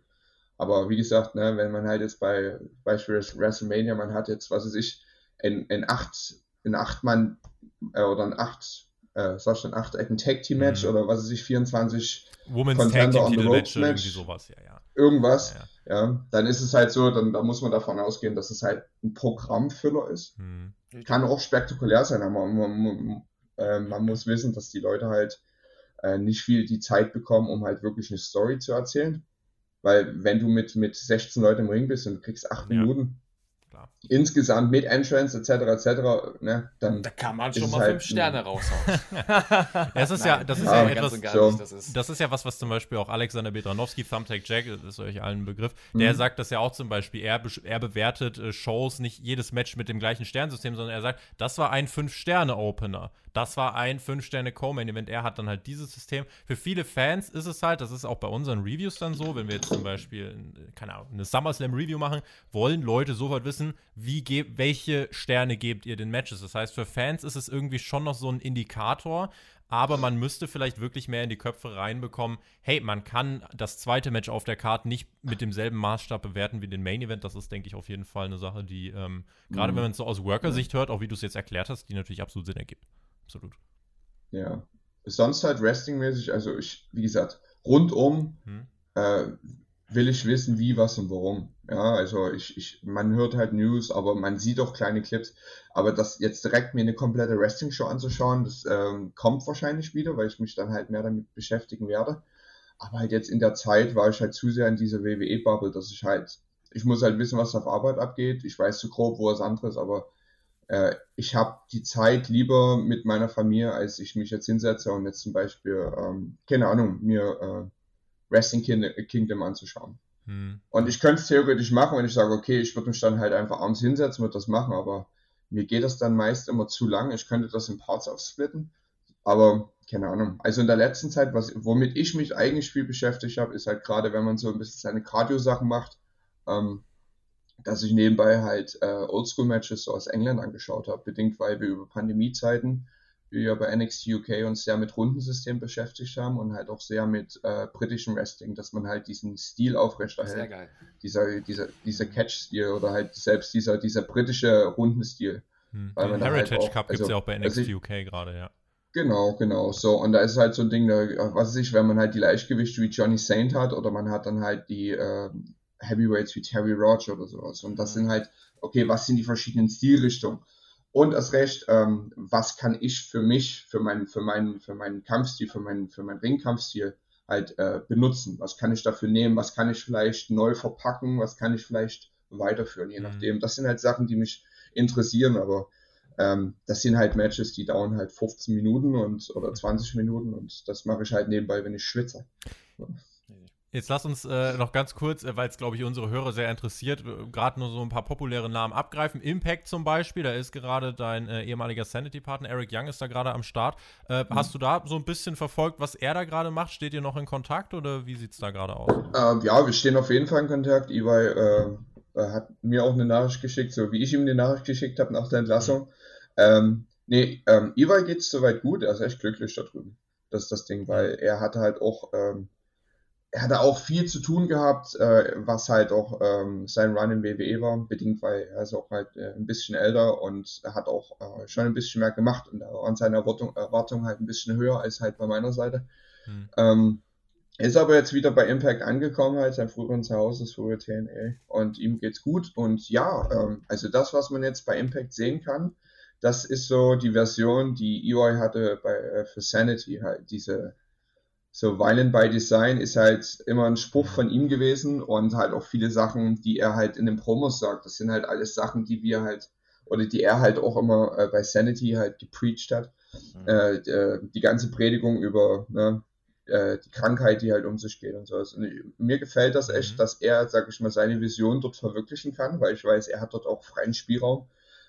Aber wie gesagt, ne, wenn man halt jetzt bei beispielsweise WrestleMania, man hat jetzt, was weiß ich, in, in acht, in acht Mann äh, oder in acht, äh, sag schon, acht Ecken Tag Team Match mhm. oder was weiß ich, 24 Women's Contender Tag Team on the Match, Match, irgendwie sowas, ja, ja. Irgendwas, ja, ja. ja, dann ist es halt so, dann da muss man davon ausgehen, dass es halt ein Programmfüller ist. Mhm. Kann auch spektakulär sein, aber man, man, äh, man, muss wissen, dass die Leute halt äh, nicht viel die Zeit bekommen, um halt wirklich eine Story zu erzählen. Weil wenn du mit, mit 16 Leuten im Ring bist und du kriegst 8 ja. Minuten. Insgesamt mit Entrance etc. etc. Ne, dann da kann man schon mal halt fünf Sterne raushauen. (laughs) das ist ja, das ist ja, ja etwas, so. das, ist. das ist ja was, was zum Beispiel auch Alexander Bedranowski, Thumbtack Jack, das ist euch allen ein Begriff, mhm. der sagt das ja auch zum Beispiel, er, er bewertet äh, Shows nicht jedes Match mit dem gleichen Sternsystem, sondern er sagt, das war ein Fünf-Sterne-Opener. Das war ein 5-Sterne-Co-Main-Event. Er hat dann halt dieses System. Für viele Fans ist es halt, das ist auch bei unseren Reviews dann so, wenn wir jetzt zum Beispiel, keine Ahnung, eine SummerSlam-Review machen, wollen Leute sofort wissen, wie welche Sterne gebt ihr den Matches. Das heißt, für Fans ist es irgendwie schon noch so ein Indikator, aber man müsste vielleicht wirklich mehr in die Köpfe reinbekommen, hey, man kann das zweite Match auf der Karte nicht mit demselben Maßstab bewerten wie den Main Event. Das ist, denke ich, auf jeden Fall eine Sache, die, ähm, gerade mhm. wenn man es so aus Worker-Sicht hört, auch wie du es jetzt erklärt hast, die natürlich absolut Sinn ergibt absolut. Ja. Sonst halt Wrestling-mäßig, also ich, wie gesagt, rundum, hm. äh, will ich wissen, wie, was und warum. Ja, also ich, ich, man hört halt News, aber man sieht auch kleine Clips. Aber das jetzt direkt mir eine komplette Wrestling-Show anzuschauen, das ähm, kommt wahrscheinlich wieder, weil ich mich dann halt mehr damit beschäftigen werde. Aber halt jetzt in der Zeit war ich halt zu sehr in dieser WWE-Bubble, dass ich halt, ich muss halt wissen, was auf Arbeit abgeht. Ich weiß zu grob, wo was anderes, aber äh, ich habe die Zeit lieber mit meiner Familie, als ich mich jetzt hinsetze und jetzt zum Beispiel, ähm, keine Ahnung, mir äh, Wrestling Kingdom anzuschauen. Hm. Und ich könnte es theoretisch machen, wenn ich sage, okay, ich würde mich dann halt einfach abends hinsetzen und das machen, aber mir geht das dann meist immer zu lang. Ich könnte das in Parts aufsplitten, aber keine Ahnung. Also in der letzten Zeit, was, womit ich mich eigentlich viel beschäftigt habe, ist halt gerade, wenn man so ein bisschen seine Cardio-Sachen macht, ähm, dass ich nebenbei halt äh, Oldschool-Matches so aus England angeschaut habe, bedingt weil wir über Pandemiezeiten wir ja bei NXT UK uns sehr mit Rundensystem beschäftigt haben und halt auch sehr mit äh, britischem Wrestling, dass man halt diesen Stil aufrechterhält. Sehr geil. Dieser, dieser, dieser Catch-Stil oder halt selbst dieser, dieser britische Rundenstil. Hm. Weil man Heritage halt auch, Cup gibt es also, ja auch bei NXT also ich, UK gerade, ja. Genau, genau. So, und da ist halt so ein Ding, da, was weiß ich, wenn man halt die Leichtgewichte wie Johnny Saint hat oder man hat dann halt die äh, Heavyweights wie Terry Roger oder sowas. Und das sind halt, okay, was sind die verschiedenen Stilrichtungen? Und erst recht, ähm, was kann ich für mich, für meinen, für meinen, für meinen Kampfstil, für meinen, für meinen Ringkampfstil halt äh, benutzen? Was kann ich dafür nehmen? Was kann ich vielleicht neu verpacken? Was kann ich vielleicht weiterführen? Je mhm. nachdem. Das sind halt Sachen, die mich interessieren, aber ähm, das sind halt Matches, die dauern halt 15 Minuten und oder 20 Minuten und das mache ich halt nebenbei, wenn ich schwitze. Jetzt lass uns äh, noch ganz kurz, äh, weil es, glaube ich, unsere Hörer sehr interessiert, äh, gerade nur so ein paar populäre Namen abgreifen. Impact zum Beispiel, da ist gerade dein äh, ehemaliger Sanity-Partner Eric Young ist da gerade am Start. Äh, mhm. Hast du da so ein bisschen verfolgt, was er da gerade macht? Steht ihr noch in Kontakt oder wie sieht es da gerade aus? Ähm, ja, wir stehen auf jeden Fall in Kontakt. Iwai hat mir auch eine Nachricht geschickt, so wie ich ihm eine Nachricht geschickt habe nach der Entlassung. Mhm. Ähm, nee, ähm, Iwai geht es soweit gut, er ist echt glücklich da drüben. Das ist das Ding, weil er hatte halt auch ähm, er hatte auch viel zu tun gehabt, äh, was halt auch ähm, sein Run in WWE war, bedingt, weil er ist auch halt äh, ein bisschen älter und er hat auch äh, schon ein bisschen mehr gemacht und da waren seine Erwartungen Erwartung halt ein bisschen höher als halt bei meiner Seite. Hm. Ähm, ist aber jetzt wieder bei Impact angekommen, halt sein früheren Zuhause, das frühere TNA und ihm geht's gut und ja, ähm, also das, was man jetzt bei Impact sehen kann, das ist so die Version, die EY hatte bei, äh, für Sanity, halt diese so Violent by Design ist halt immer ein Spruch von ihm gewesen und halt auch viele Sachen, die er halt in den Promos sagt. Das sind halt alles Sachen, die wir halt oder die er halt auch immer äh, bei Sanity halt gepreacht hat. Mhm. Äh, die, äh, die, ganze Predigung über ne, äh, die Krankheit, die halt um sich geht und sowas. Und mir gefällt das echt, mhm. dass er, sag ich mal, seine Vision dort verwirklichen kann, weil ich weiß, er hat dort auch freien Spielraum,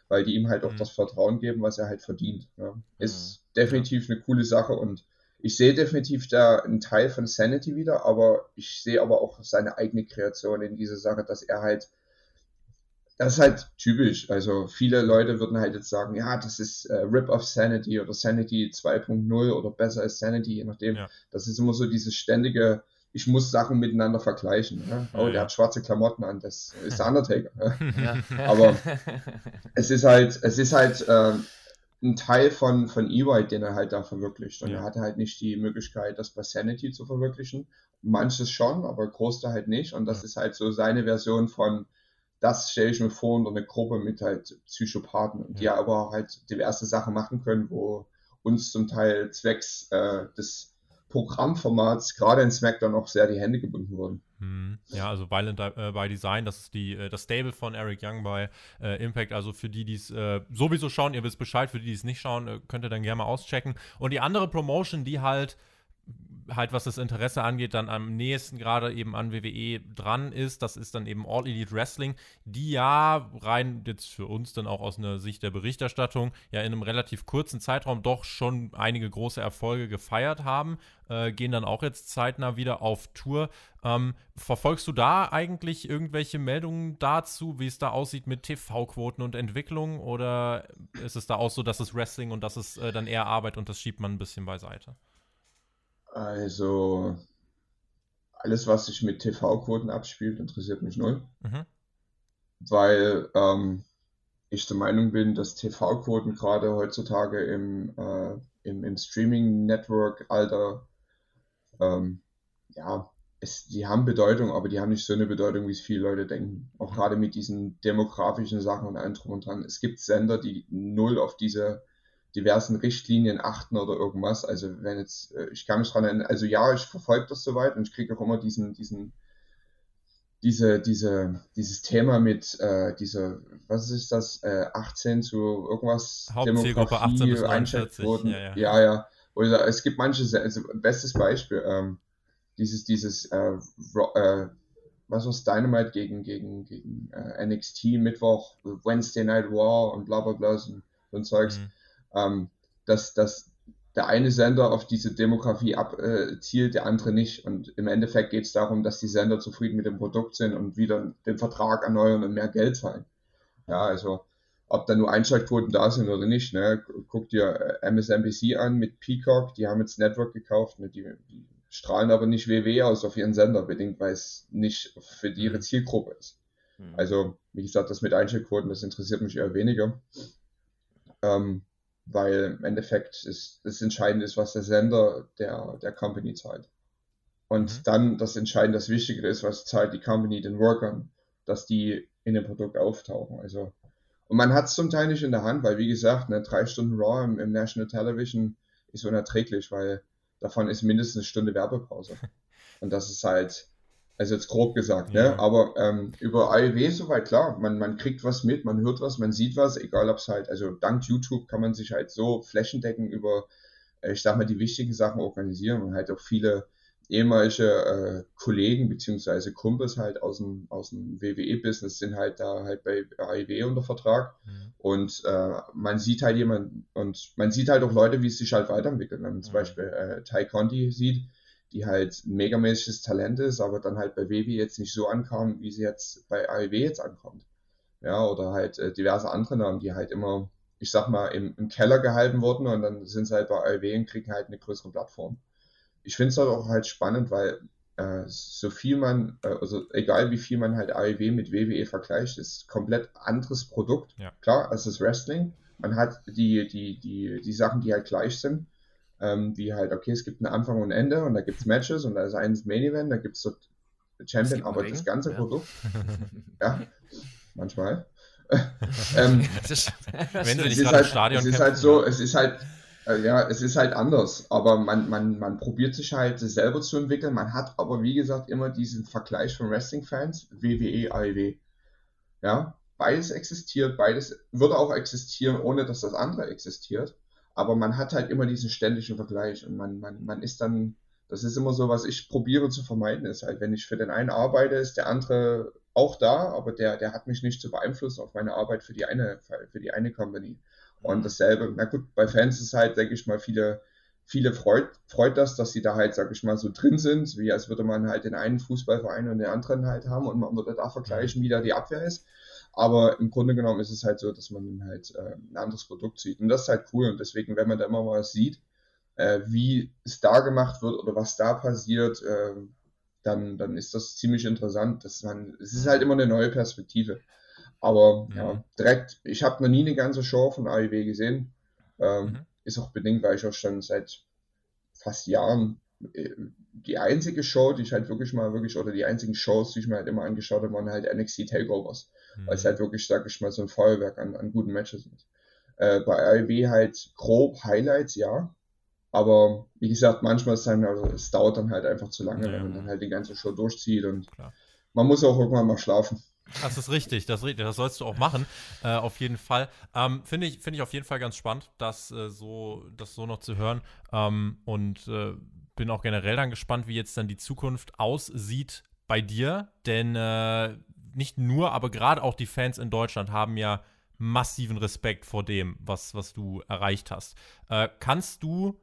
weil die ihm halt auch mhm. das Vertrauen geben, was er halt verdient. Ne. Ist mhm. definitiv eine coole Sache und ich sehe definitiv da einen Teil von Sanity wieder, aber ich sehe aber auch seine eigene Kreation in dieser Sache, dass er halt, das ist halt typisch. Also viele Leute würden halt jetzt sagen, ja, das ist äh, Rip of Sanity oder Sanity 2.0 oder besser als Sanity, je nachdem. Ja. Das ist immer so dieses ständige, ich muss Sachen miteinander vergleichen. Ne? Oh, ja, der hat schwarze Klamotten an, das ist der Undertaker. Ne? (laughs) Aber (laughs) es ist halt, es ist halt, äh, ein Teil von, von E-White, den er halt da verwirklicht. Und ja. er hatte halt nicht die Möglichkeit, das bei Sanity zu verwirklichen. Manches schon, aber Großteil halt nicht. Und das ja. ist halt so seine Version von, das stelle ich mir vor unter eine Gruppe mit halt Psychopathen, die ja aber halt diverse Sachen machen können, wo uns zum Teil zwecks äh, des Programmformats gerade in SmackDown auch sehr die Hände gebunden wurden. Hm. Ja, also Violent äh, by Design, das ist die, äh, das Stable von Eric Young bei äh, Impact. Also für die, die es äh, sowieso schauen, ihr wisst Bescheid, für die, die es nicht schauen, äh, könnt ihr dann gerne mal auschecken. Und die andere Promotion, die halt halt was das Interesse angeht, dann am nächsten gerade eben an WWE dran ist. Das ist dann eben All Elite Wrestling, die ja rein jetzt für uns dann auch aus einer Sicht der Berichterstattung ja in einem relativ kurzen Zeitraum doch schon einige große Erfolge gefeiert haben, äh, gehen dann auch jetzt zeitnah wieder auf Tour. Ähm, verfolgst du da eigentlich irgendwelche Meldungen dazu, wie es da aussieht mit TV-Quoten und Entwicklung oder ist es da auch so, dass es Wrestling und dass es äh, dann eher Arbeit und das schiebt man ein bisschen beiseite? Also, alles, was sich mit TV-Quoten abspielt, interessiert mich null. Mhm. Weil ähm, ich der Meinung bin, dass TV-Quoten gerade heutzutage im, äh, im, im Streaming-Network-Alter ähm, ja, es, die haben Bedeutung, aber die haben nicht so eine Bedeutung, wie es viele Leute denken. Auch gerade mit diesen demografischen Sachen und allem drum und dran. Es gibt Sender, die null auf diese diversen Richtlinien achten oder irgendwas. Also wenn jetzt, äh, ich kann mich dran erinnern, also ja, ich verfolge das soweit und ich kriege auch immer diesen, diesen, diese, diese, dieses Thema mit äh, dieser, was ist das, äh, 18 zu irgendwas, Hauptzielgruppe 18 bis 49. Ja, ja. ja, ja. Oder es gibt manche, also bestes Beispiel, ähm, dieses, dieses, äh, äh, was war's, Dynamite gegen, gegen, gegen äh, NXT, Mittwoch, Wednesday Night War und bla bla bla, so, so ein Zeugs, mhm. Ähm, dass, dass der eine Sender auf diese Demografie abzielt, der andere nicht. Und im Endeffekt geht es darum, dass die Sender zufrieden mit dem Produkt sind und wieder den Vertrag erneuern und mehr Geld zahlen. Ja, also ob da nur Einschaltquoten da sind oder nicht. Ne? Guck dir äh, MSNBC an mit Peacock, die haben jetzt Network gekauft, ne? die, die strahlen aber nicht WW aus auf ihren Sender, bedingt, weil es nicht für die ihre mhm. Zielgruppe ist. Mhm. Also, wie gesagt, das mit Einschaltquoten, das interessiert mich eher weniger. Ähm, weil im Endeffekt ist, das Entscheidende ist, was der Sender der, der Company zahlt. Und mhm. dann das Entscheidende, das Wichtige ist, was zahlt die Company den Workern, dass die in dem Produkt auftauchen. Also, und man hat es zum Teil nicht in der Hand, weil wie gesagt, ne, drei Stunden Raw im, im National Television ist unerträglich, weil davon ist mindestens eine Stunde Werbepause. (laughs) Und das ist halt, also jetzt grob gesagt, ne? Ja. Aber ähm, über AEW soweit klar, man, man kriegt was mit, man hört was, man sieht was, egal ob es halt, also dank YouTube kann man sich halt so flächendeckend über, äh, ich sag mal, die wichtigen Sachen organisieren und halt auch viele ehemalige äh, Kollegen beziehungsweise Kumpels halt aus dem, aus dem WWE-Business sind halt da halt bei AEW unter Vertrag mhm. und äh, man sieht halt jemand und man sieht halt auch Leute, wie es sich halt weiterentwickelt. Wenn man zum mhm. Beispiel äh, Ty Conti sieht, die halt ein megamäßiges Talent ist, aber dann halt bei WWE jetzt nicht so ankam, wie sie jetzt bei AEW jetzt ankommt. Ja, oder halt äh, diverse andere Namen, die halt immer, ich sag mal, im, im Keller gehalten wurden und dann sind sie halt bei AEW und kriegen halt eine größere Plattform ich finde es halt auch halt spannend, weil äh, so viel man, äh, also egal wie viel man halt AEW mit WWE vergleicht, ist komplett anderes Produkt. Ja. Klar, als das Wrestling. Man hat die, die, die, die Sachen, die halt gleich sind. Ähm, wie halt, okay, es gibt einen Anfang und ein Ende und da gibt es Matches und da ist eines Main Event, da gibt es dort Champion, aber das ganze ja. Produkt, (laughs) ja, manchmal. (laughs) ähm, (laughs) Wenn sie nicht gerade halt, im Stadion Es ist halt so, es ist halt, äh, ja, es ist halt anders, aber man, man, man probiert sich halt selber zu entwickeln. Man hat aber, wie gesagt, immer diesen Vergleich von Wrestling-Fans, WWE, AEW. Ja, beides existiert, beides würde auch existieren, ohne dass das andere existiert. Aber man hat halt immer diesen ständigen Vergleich und man, man, man ist dann, das ist immer so, was ich probiere zu vermeiden, ist halt, wenn ich für den einen arbeite, ist der andere auch da, aber der, der hat mich nicht zu beeinflussen auf meine Arbeit für die eine, für die eine Company. Und dasselbe, na gut, bei Fans ist halt, denke ich mal, viele, viele freut, freut das, dass sie da halt, sag ich mal, so drin sind, wie als würde man halt den einen Fußballverein und den anderen halt haben und man würde da vergleichen, wie da die Abwehr ist. Aber im Grunde genommen ist es halt so, dass man halt äh, ein anderes Produkt sieht. Und das ist halt cool. Und deswegen, wenn man da immer mal sieht, äh, wie es da gemacht wird oder was da passiert, äh, dann, dann ist das ziemlich interessant. Dass man, es ist halt immer eine neue Perspektive. Aber ja, ja direkt, ich habe noch nie eine ganze Show von AIW gesehen. Ähm, mhm. Ist auch bedingt, weil ich auch schon seit fast Jahren äh, die einzige Show, die ich halt wirklich mal wirklich, oder die einzigen Shows, die ich mir halt immer angeschaut habe, waren halt NXT Takeovers. Mhm. Weil es halt wirklich, sag ich mal, so ein Feuerwerk an, an guten Matches sind. Äh, bei AIW halt grob Highlights, ja. Aber wie gesagt, manchmal ist es dann, also es dauert dann halt einfach zu lange, ja, wenn man dann halt die ganze Show durchzieht und Klar. man muss auch irgendwann mal schlafen. Das ist richtig, das, das sollst du auch machen, äh, auf jeden Fall. Ähm, Finde ich, find ich auf jeden Fall ganz spannend, das, äh, so, das so noch zu hören. Ähm, und äh, bin auch generell dann gespannt, wie jetzt dann die Zukunft aussieht bei dir. Denn äh, nicht nur, aber gerade auch die Fans in Deutschland haben ja massiven Respekt vor dem, was, was du erreicht hast. Äh, kannst du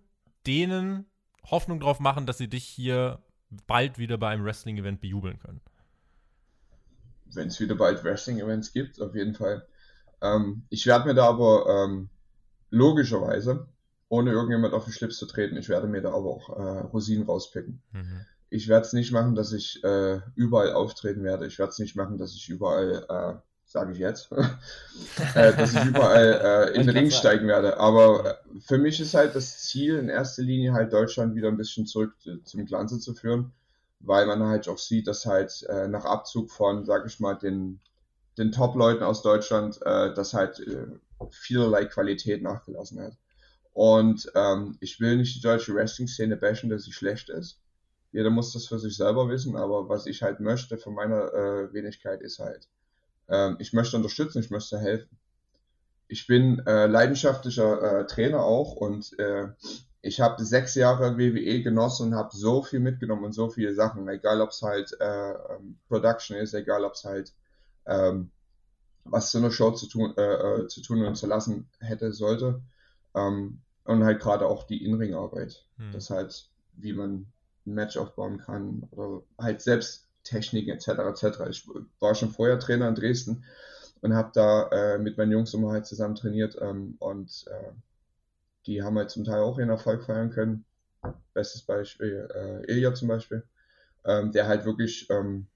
denen Hoffnung drauf machen, dass sie dich hier bald wieder bei einem Wrestling-Event bejubeln können? wenn es wieder bald Wrestling-Events gibt, auf jeden Fall. Ähm, ich werde mir da aber ähm, logischerweise, ohne irgendjemand auf den Schlips zu treten, ich werde mir da aber auch äh, Rosinen rauspicken. Mhm. Ich werde es nicht machen, dass ich äh, überall auftreten werde. Ich werde es nicht machen, dass ich überall, äh, sage ich jetzt, (laughs) äh, dass ich überall äh, (laughs) in den Ring steigen werde. Aber äh, für mich ist halt das Ziel in erster Linie halt Deutschland wieder ein bisschen zurück zum Glanze zu führen weil man halt auch sieht, dass halt äh, nach Abzug von, sag ich mal, den, den Top-Leuten aus Deutschland, dass halt vielerlei Qualität nachgelassen hat. Und ähm, ich will nicht die deutsche Wrestling-Szene bashen, dass sie schlecht ist. Jeder muss das für sich selber wissen, aber was ich halt möchte von meiner äh, Wenigkeit ist halt, ähm, ich möchte unterstützen, ich möchte helfen. Ich bin äh, leidenschaftlicher äh, Trainer auch und äh, ich habe sechs Jahre WWE genossen und habe so viel mitgenommen und so viele Sachen, egal ob es halt äh, ähm, Production ist, egal ob es halt ähm, was zu einer Show zu tun, äh, zu tun und zu lassen hätte, sollte. Ähm, und halt gerade auch die In-Ring-Arbeit. Hm. Das halt, wie man ein Match aufbauen kann oder halt selbst Techniken etc. etc. Ich war schon vorher Trainer in Dresden und habe da äh, mit meinen Jungs immer halt zusammen trainiert ähm, und äh, die haben halt zum Teil auch ihren Erfolg feiern können. Bestes Beispiel äh, Ilja zum Beispiel, ähm, der halt wirklich ähm,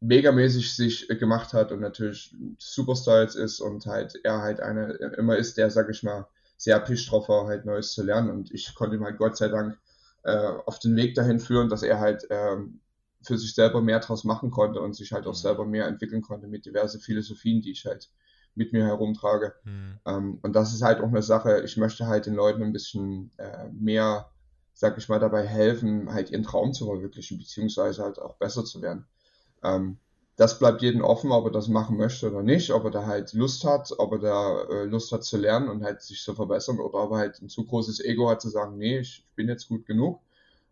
megamäßig sich gemacht hat und natürlich Superstar jetzt ist und halt er halt einer immer ist, der, sag ich mal, sehr pisch drauf war, halt Neues zu lernen und ich konnte ihm halt Gott sei Dank äh, auf den Weg dahin führen, dass er halt ähm, für sich selber mehr draus machen konnte und sich halt auch mhm. selber mehr entwickeln konnte mit diverse Philosophien, die ich halt mit mir herumtrage. Mhm. Ähm, und das ist halt auch eine Sache, ich möchte halt den Leuten ein bisschen äh, mehr, sag ich mal, dabei helfen, halt ihren Traum zu verwirklichen, beziehungsweise halt auch besser zu werden. Ähm, das bleibt jedem offen, ob er das machen möchte oder nicht, ob er da halt Lust hat, ob er da äh, Lust hat zu lernen und halt sich zu verbessern oder ob er halt ein zu großes Ego hat zu sagen, nee, ich bin jetzt gut genug.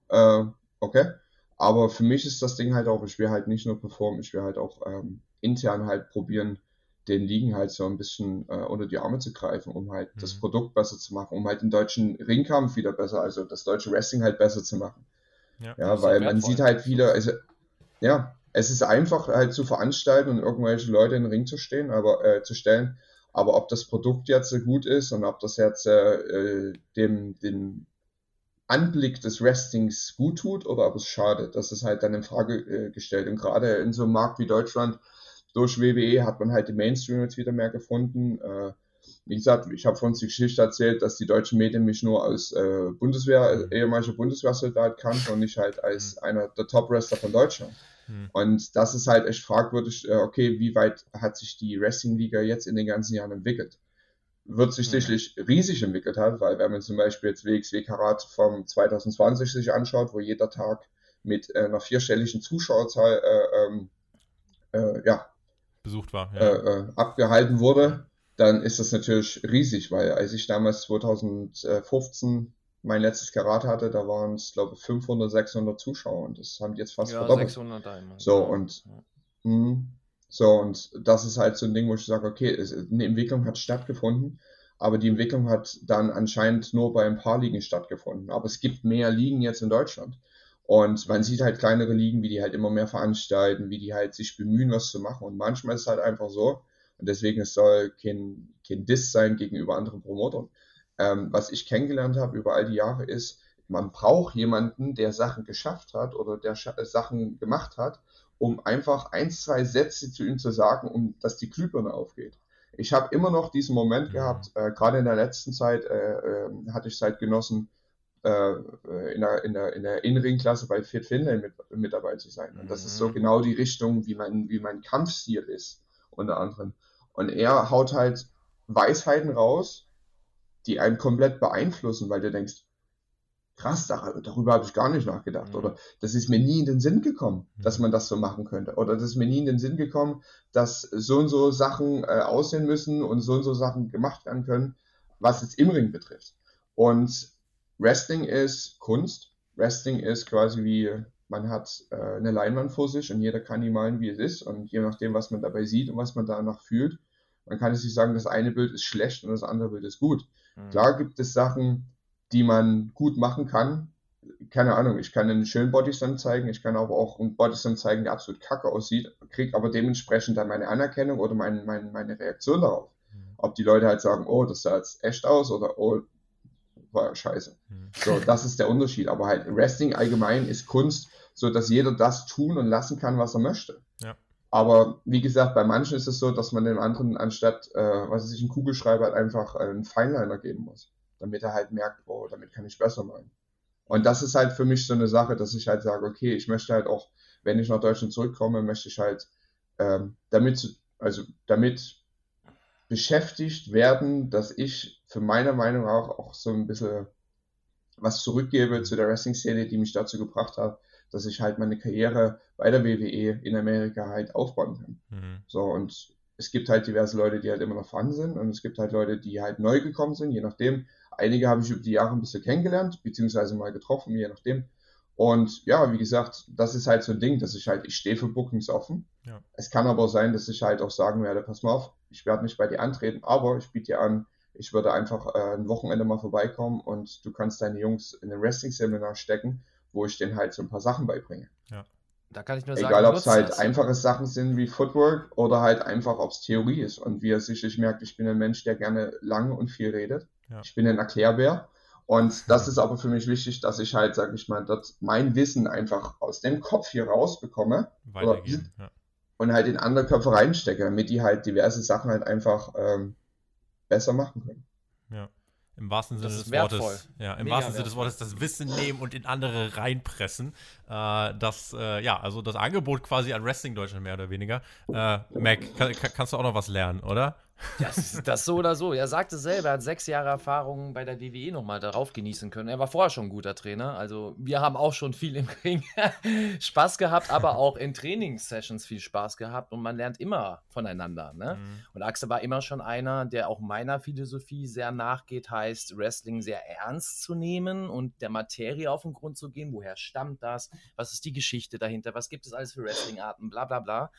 Äh, okay. Aber für mich ist das Ding halt auch, ich will halt nicht nur performen, ich will halt auch ähm, intern halt probieren, den Ligen halt so ein bisschen äh, unter die Arme zu greifen, um halt mhm. das Produkt besser zu machen, um halt den deutschen Ringkampf wieder besser, also das deutsche Wrestling halt besser zu machen. Ja, ja weil man sieht halt viele, also, ja, es ist einfach halt zu veranstalten und irgendwelche Leute in den Ring zu stehen, aber äh, zu stellen. Aber ob das Produkt jetzt gut ist und ob das jetzt äh, dem, dem Anblick des Wrestlings gut tut oder ob es schadet, das ist halt dann in Frage äh, gestellt. Und gerade in so einem Markt wie Deutschland durch WWE hat man halt den Mainstream jetzt wieder mehr gefunden. Äh, wie gesagt, ich habe uns die Geschichte erzählt, dass die deutschen Medien mich nur als äh, Bundeswehr, äh, ehemaliger Bundeswehrsoldat kannten und nicht halt als mhm. einer der Top-Wrestler von Deutschland. Mhm. Und das ist halt echt fragwürdig, äh, okay, wie weit hat sich die Wrestling-Liga jetzt in den ganzen Jahren entwickelt? Wird sich mhm. sicherlich riesig entwickelt haben, weil wenn man zum Beispiel jetzt WXW Karat vom 2020 sich anschaut, wo jeder Tag mit äh, einer vierstelligen Zuschauerzahl äh, ähm, äh, ja, besucht war, ja. Äh, abgehalten wurde, dann ist das natürlich riesig, weil als ich damals 2015 mein letztes Karat hatte, da waren es, glaube ich, 500, 600 Zuschauer und das haben die jetzt fast ja, verdoppelt. 600 einmal. So, und, ja. mh, so, und das ist halt so ein Ding, wo ich sage, okay, es, eine Entwicklung hat stattgefunden, aber die Entwicklung hat dann anscheinend nur bei ein paar Ligen stattgefunden. Aber es gibt mehr Ligen jetzt in Deutschland. Und man sieht halt kleinere Ligen, wie die halt immer mehr veranstalten, wie die halt sich bemühen, was zu machen. Und manchmal ist es halt einfach so, und deswegen es soll kein, kein Diss sein gegenüber anderen Promotern. Ähm, was ich kennengelernt habe über all die Jahre ist, man braucht jemanden, der Sachen geschafft hat oder der äh, Sachen gemacht hat, um einfach ein, zwei Sätze zu ihm zu sagen, um dass die Glühbirne aufgeht. Ich habe immer noch diesen Moment mhm. gehabt, äh, gerade in der letzten Zeit äh, äh, hatte ich Zeit genossen, äh, in der, in der, in der Innenringklasse bei Fit Finlay mit, mit dabei zu sein. Und das ist so mhm. genau die Richtung, wie mein, wie mein Kampfstil ist, unter anderem. Und er haut halt Weisheiten raus, die einen komplett beeinflussen, weil du denkst, krass, darüber habe ich gar nicht nachgedacht. Mhm. Oder das ist mir nie in den Sinn gekommen, mhm. dass man das so machen könnte. Oder das ist mir nie in den Sinn gekommen, dass so und so Sachen äh, aussehen müssen und so und so Sachen gemacht werden können, was es im Ring betrifft. Und Wrestling ist Kunst. Wrestling ist quasi wie, man hat äh, eine Leinwand vor sich und jeder kann die malen, wie es ist. Und je nachdem, was man dabei sieht und was man danach fühlt, man kann es nicht sagen, das eine Bild ist schlecht und das andere Bild ist gut. Mhm. Klar gibt es Sachen, die man gut machen kann. Keine Ahnung, ich kann einen schönen Bodyslam zeigen, ich kann aber auch einen Bodyslam zeigen, der absolut kacke aussieht, kriege aber dementsprechend dann meine Anerkennung oder mein, mein, meine Reaktion darauf. Mhm. Ob die Leute halt sagen, oh, das sah jetzt echt aus oder oh, war ja scheiße. Mhm. So, das ist der Unterschied. Aber halt Wrestling allgemein ist Kunst, so dass jeder das tun und lassen kann, was er möchte. Ja. Aber wie gesagt, bei manchen ist es so, dass man dem anderen anstatt, äh, was weiß ich, einen Kugelschreiber halt einfach einen Feinliner geben muss, damit er halt merkt, oh, damit kann ich besser malen. Und das ist halt für mich so eine Sache, dass ich halt sage, okay, ich möchte halt auch, wenn ich nach Deutschland zurückkomme, möchte ich halt ähm, damit, also damit beschäftigt werden, dass ich für meine Meinung auch, auch so ein bisschen was zurückgebe zu der Wrestling-Szene, die mich dazu gebracht hat, dass ich halt meine Karriere bei der WWE in Amerika halt aufbauen kann. Mhm. So, und es gibt halt diverse Leute, die halt immer noch vorhanden sind und es gibt halt Leute, die halt neu gekommen sind, je nachdem. Einige habe ich über die Jahre ein bisschen kennengelernt, beziehungsweise mal getroffen, je nachdem. Und ja, wie gesagt, das ist halt so ein Ding, dass ich halt, ich stehe für Bookings offen. Ja. Es kann aber sein, dass ich halt auch sagen werde, pass mal auf, ich werde nicht bei dir antreten, aber ich biete dir an, ich würde einfach äh, ein Wochenende mal vorbeikommen und du kannst deine Jungs in ein Wrestling-Seminar stecken, wo ich denen halt so ein paar Sachen beibringe. Ja. Da kann ich nur sagen, Egal, ob es halt das. einfache Sachen sind wie Footwork oder halt einfach, ob es Theorie ist. Und wie ihr sicherlich merkt, ich bin ein Mensch, der gerne lang und viel redet. Ja. Ich bin ein Erklärbär. Und das ist aber für mich wichtig, dass ich halt, sag ich mal, dort mein Wissen einfach aus dem Kopf hier rausbekomme oder, ja. und halt in andere Köpfe reinstecke, damit die halt diverse Sachen halt einfach ähm, besser machen können. Ja. Im wahrsten Sinne des wertvoll. Wortes. Ja, im Mega wahrsten Sinne des Wortes das Wissen nehmen und in andere reinpressen. Äh, das, äh, ja, also das Angebot quasi an Wrestling Deutschland mehr oder weniger. Äh, Mac, kann, kannst du auch noch was lernen, oder? Das, das so oder so. Er sagte selber, er hat sechs Jahre Erfahrung bei der WWE nochmal darauf genießen können. Er war vorher schon ein guter Trainer. Also wir haben auch schon viel im Ring (laughs) Spaß gehabt, aber auch in Trainingssessions viel Spaß gehabt und man lernt immer voneinander. Ne? Mhm. Und Axel war immer schon einer, der auch meiner Philosophie sehr nachgeht, heißt Wrestling sehr ernst zu nehmen und der Materie auf den Grund zu gehen. Woher stammt das? Was ist die Geschichte dahinter? Was gibt es alles für Wrestling-Arten? Bla bla bla.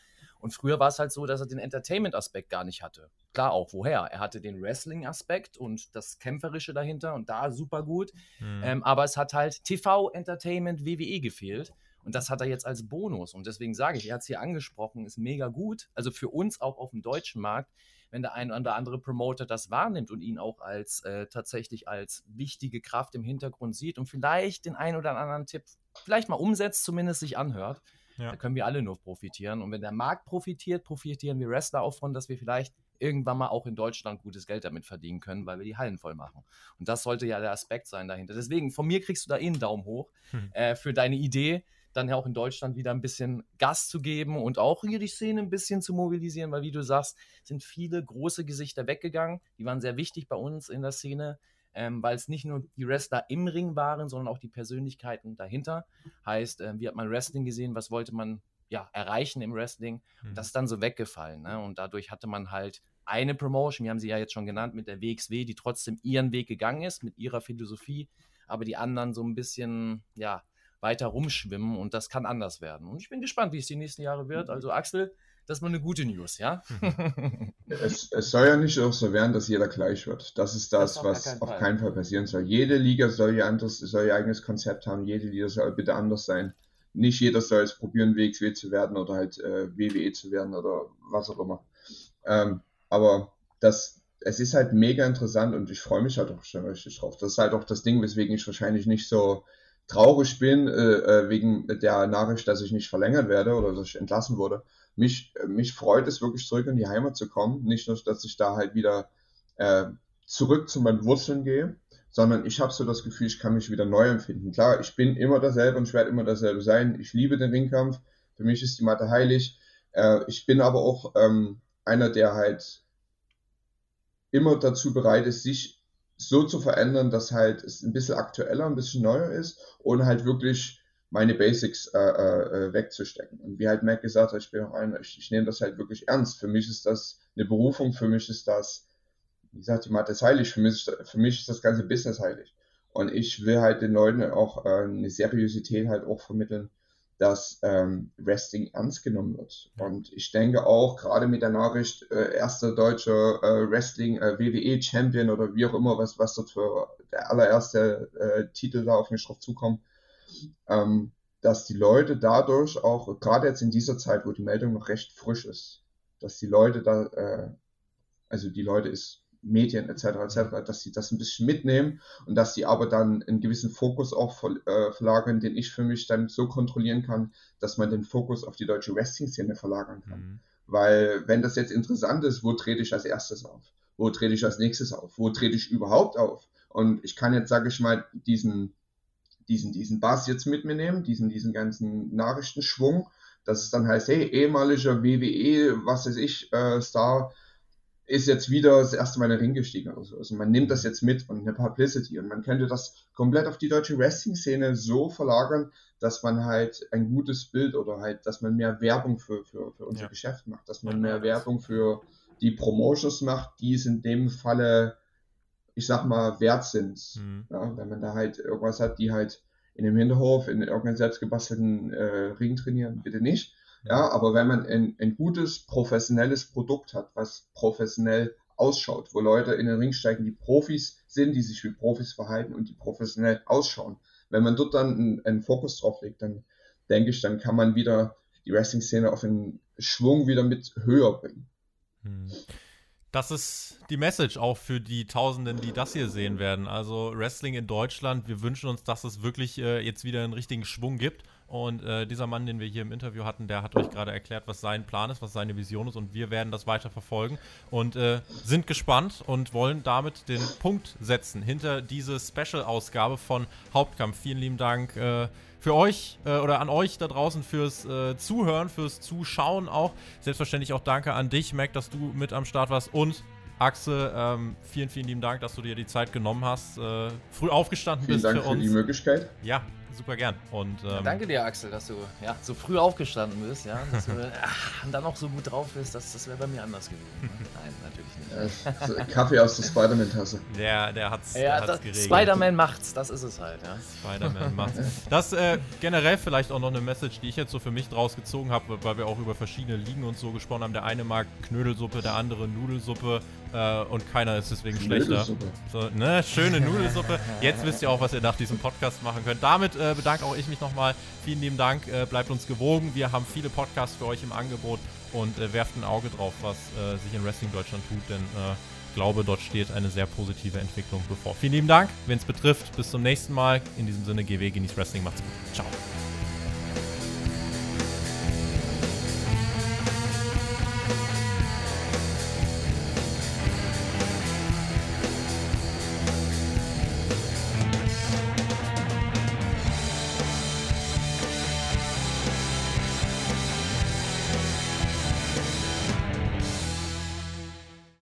Und früher war es halt so, dass er den Entertainment-Aspekt gar nicht hatte. Klar auch, woher? Er hatte den Wrestling-Aspekt und das Kämpferische dahinter und da super gut. Mhm. Ähm, aber es hat halt TV, Entertainment, WWE gefehlt. Und das hat er jetzt als Bonus. Und deswegen sage ich, er hat es hier angesprochen, ist mega gut. Also für uns auch auf dem deutschen Markt, wenn der ein oder andere Promoter das wahrnimmt und ihn auch als äh, tatsächlich als wichtige Kraft im Hintergrund sieht und vielleicht den einen oder anderen Tipp vielleicht mal umsetzt, zumindest sich anhört, ja. Da können wir alle nur profitieren. Und wenn der Markt profitiert, profitieren wir Wrestler auch von, dass wir vielleicht irgendwann mal auch in Deutschland gutes Geld damit verdienen können, weil wir die Hallen voll machen. Und das sollte ja der Aspekt sein dahinter. Deswegen, von mir kriegst du da eh einen Daumen hoch hm. äh, für deine Idee, dann ja auch in Deutschland wieder ein bisschen Gas zu geben und auch hier die Szene ein bisschen zu mobilisieren, weil wie du sagst, sind viele große Gesichter weggegangen. Die waren sehr wichtig bei uns in der Szene ähm, weil es nicht nur die Wrestler im Ring waren, sondern auch die Persönlichkeiten dahinter. Heißt, äh, wie hat man Wrestling gesehen, was wollte man ja, erreichen im Wrestling? Mhm. Das ist dann so weggefallen. Ne? Und dadurch hatte man halt eine Promotion, wir haben sie ja jetzt schon genannt, mit der WXW, die trotzdem ihren Weg gegangen ist, mit ihrer Philosophie, aber die anderen so ein bisschen, ja, weiter rumschwimmen und das kann anders werden. Und ich bin gespannt, wie es die nächsten Jahre wird. Also Axel, das ist mal eine gute News, ja? (laughs) es, es, soll ja nicht auch so werden, dass jeder gleich wird. Das ist das, das was auf keinen Fall passieren soll. Jede Liga soll ihr, anderes, soll ihr eigenes Konzept haben, jede Liga soll bitte anders sein. Nicht jeder soll es probieren, WXW zu werden oder halt äh, WWE zu werden oder was auch immer. Ähm, aber das, es ist halt mega interessant und ich freue mich halt auch schon richtig drauf. Das ist halt auch das Ding, weswegen ich wahrscheinlich nicht so traurig bin, äh, äh wegen der Nachricht, dass ich nicht verlängert werde oder dass ich entlassen wurde mich, mich freut es wirklich zurück in die Heimat zu kommen. Nicht nur, dass ich da halt wieder äh, zurück zu meinen Wurzeln gehe, sondern ich habe so das Gefühl, ich kann mich wieder neu empfinden. Klar, ich bin immer dasselbe und ich werde immer dasselbe sein. Ich liebe den Ringkampf. Für mich ist die Matte heilig. Äh, ich bin aber auch ähm, einer, der halt immer dazu bereit ist, sich so zu verändern, dass halt es ein bisschen aktueller, ein bisschen neuer ist und halt wirklich meine Basics äh, äh, wegzustecken. Und wie halt Mac gesagt hat, ich bin auch einer, ich, ich nehme das halt wirklich ernst. Für mich ist das eine Berufung, für mich ist das, wie gesagt, die Mathe ist heilig, für mich, ist, für mich ist das ganze Business heilig. Und ich will halt den Leuten auch äh, eine Seriosität halt auch vermitteln, dass ähm, Wrestling ernst genommen wird. Und ich denke auch, gerade mit der Nachricht, äh, erster deutscher äh, Wrestling äh, WWE Champion oder wie auch immer, was, was dort für der allererste äh, Titel da auf mich drauf zukommt, ähm, dass die Leute dadurch auch, gerade jetzt in dieser Zeit, wo die Meldung noch recht frisch ist, dass die Leute da, äh, also die Leute ist Medien etc. etc., dass sie das ein bisschen mitnehmen und dass sie aber dann einen gewissen Fokus auch ver, äh, verlagern, den ich für mich dann so kontrollieren kann, dass man den Fokus auf die deutsche Wrestling-Szene verlagern kann. Mhm. Weil wenn das jetzt interessant ist, wo trete ich als erstes auf? Wo trete ich als nächstes auf? Wo trete ich überhaupt auf? Und ich kann jetzt, sage ich mal, diesen diesen, diesen Bass jetzt mit mir nehmen, diesen, diesen ganzen Nachrichtenschwung, dass es dann heißt, hey, ehemaliger WWE, was weiß ich, äh, Star, ist jetzt wieder das erste Mal in den Ring gestiegen oder so. Also man nimmt das jetzt mit und eine Publicity und man könnte das komplett auf die deutsche Wrestling-Szene so verlagern, dass man halt ein gutes Bild oder halt, dass man mehr Werbung für, für, für unser ja. Geschäft macht, dass man mehr Werbung für die Promotions macht, die es in dem Falle, ich sag mal, wert sind. Mhm. Ja, wenn man da halt irgendwas hat, die halt in dem Hinterhof in irgendeinem selbstgebastelten äh, Ring trainieren, bitte nicht. Ja, aber wenn man ein, ein gutes, professionelles Produkt hat, was professionell ausschaut, wo Leute in den Ring steigen, die Profis sind, die sich wie Profis verhalten und die professionell ausschauen. Wenn man dort dann einen, einen Fokus drauf legt, dann denke ich, dann kann man wieder die Wrestling-Szene auf einen Schwung wieder mit höher bringen. Hm. Das ist die Message auch für die Tausenden, die das hier sehen werden. Also Wrestling in Deutschland, wir wünschen uns, dass es wirklich äh, jetzt wieder einen richtigen Schwung gibt. Und äh, dieser Mann, den wir hier im Interview hatten, der hat euch gerade erklärt, was sein Plan ist, was seine Vision ist. Und wir werden das weiter verfolgen und äh, sind gespannt und wollen damit den Punkt setzen hinter diese Special-Ausgabe von Hauptkampf. Vielen lieben Dank äh, für euch äh, oder an euch da draußen fürs äh, Zuhören, fürs Zuschauen auch. Selbstverständlich auch danke an dich, Mac, dass du mit am Start warst und Axel, ähm, vielen, vielen lieben Dank, dass du dir die Zeit genommen hast, äh, früh aufgestanden vielen bist Dank für uns. für die Möglichkeit. Ja, super gern. Und, ähm, ja, danke dir, Axel, dass du ja, so früh aufgestanden bist, ja, dass du ach, (laughs) dann noch so gut drauf bist. Das, das wäre bei mir anders gewesen. Ne? (laughs) Nein, natürlich nicht. Kaffee aus der Spider-Man-Tasse. Der, der hat's, ja, der hat's geregelt. Spider-Man macht's, das ist es halt, ja. Spider-Man (laughs) macht's. Das äh, generell vielleicht auch noch eine Message, die ich jetzt so für mich draus gezogen habe, weil wir auch über verschiedene Ligen und so gesprochen haben. Der eine mag Knödelsuppe, der andere Nudelsuppe äh, und keiner ist deswegen schlechter. So, ne? Schöne Nudelsuppe. Jetzt wisst ihr auch, was ihr nach diesem Podcast machen könnt. Damit äh, bedanke auch ich mich nochmal. Vielen lieben Dank. Äh, bleibt uns gewogen. Wir haben viele Podcasts für euch im Angebot und äh, werft ein Auge drauf, was äh, sich in Wrestling Deutschland tut, denn äh, ich glaube, dort steht eine sehr positive Entwicklung bevor. Vielen lieben Dank. Wenn es betrifft, bis zum nächsten Mal. In diesem Sinne, GW, genießt Wrestling. Macht's gut. Ciao.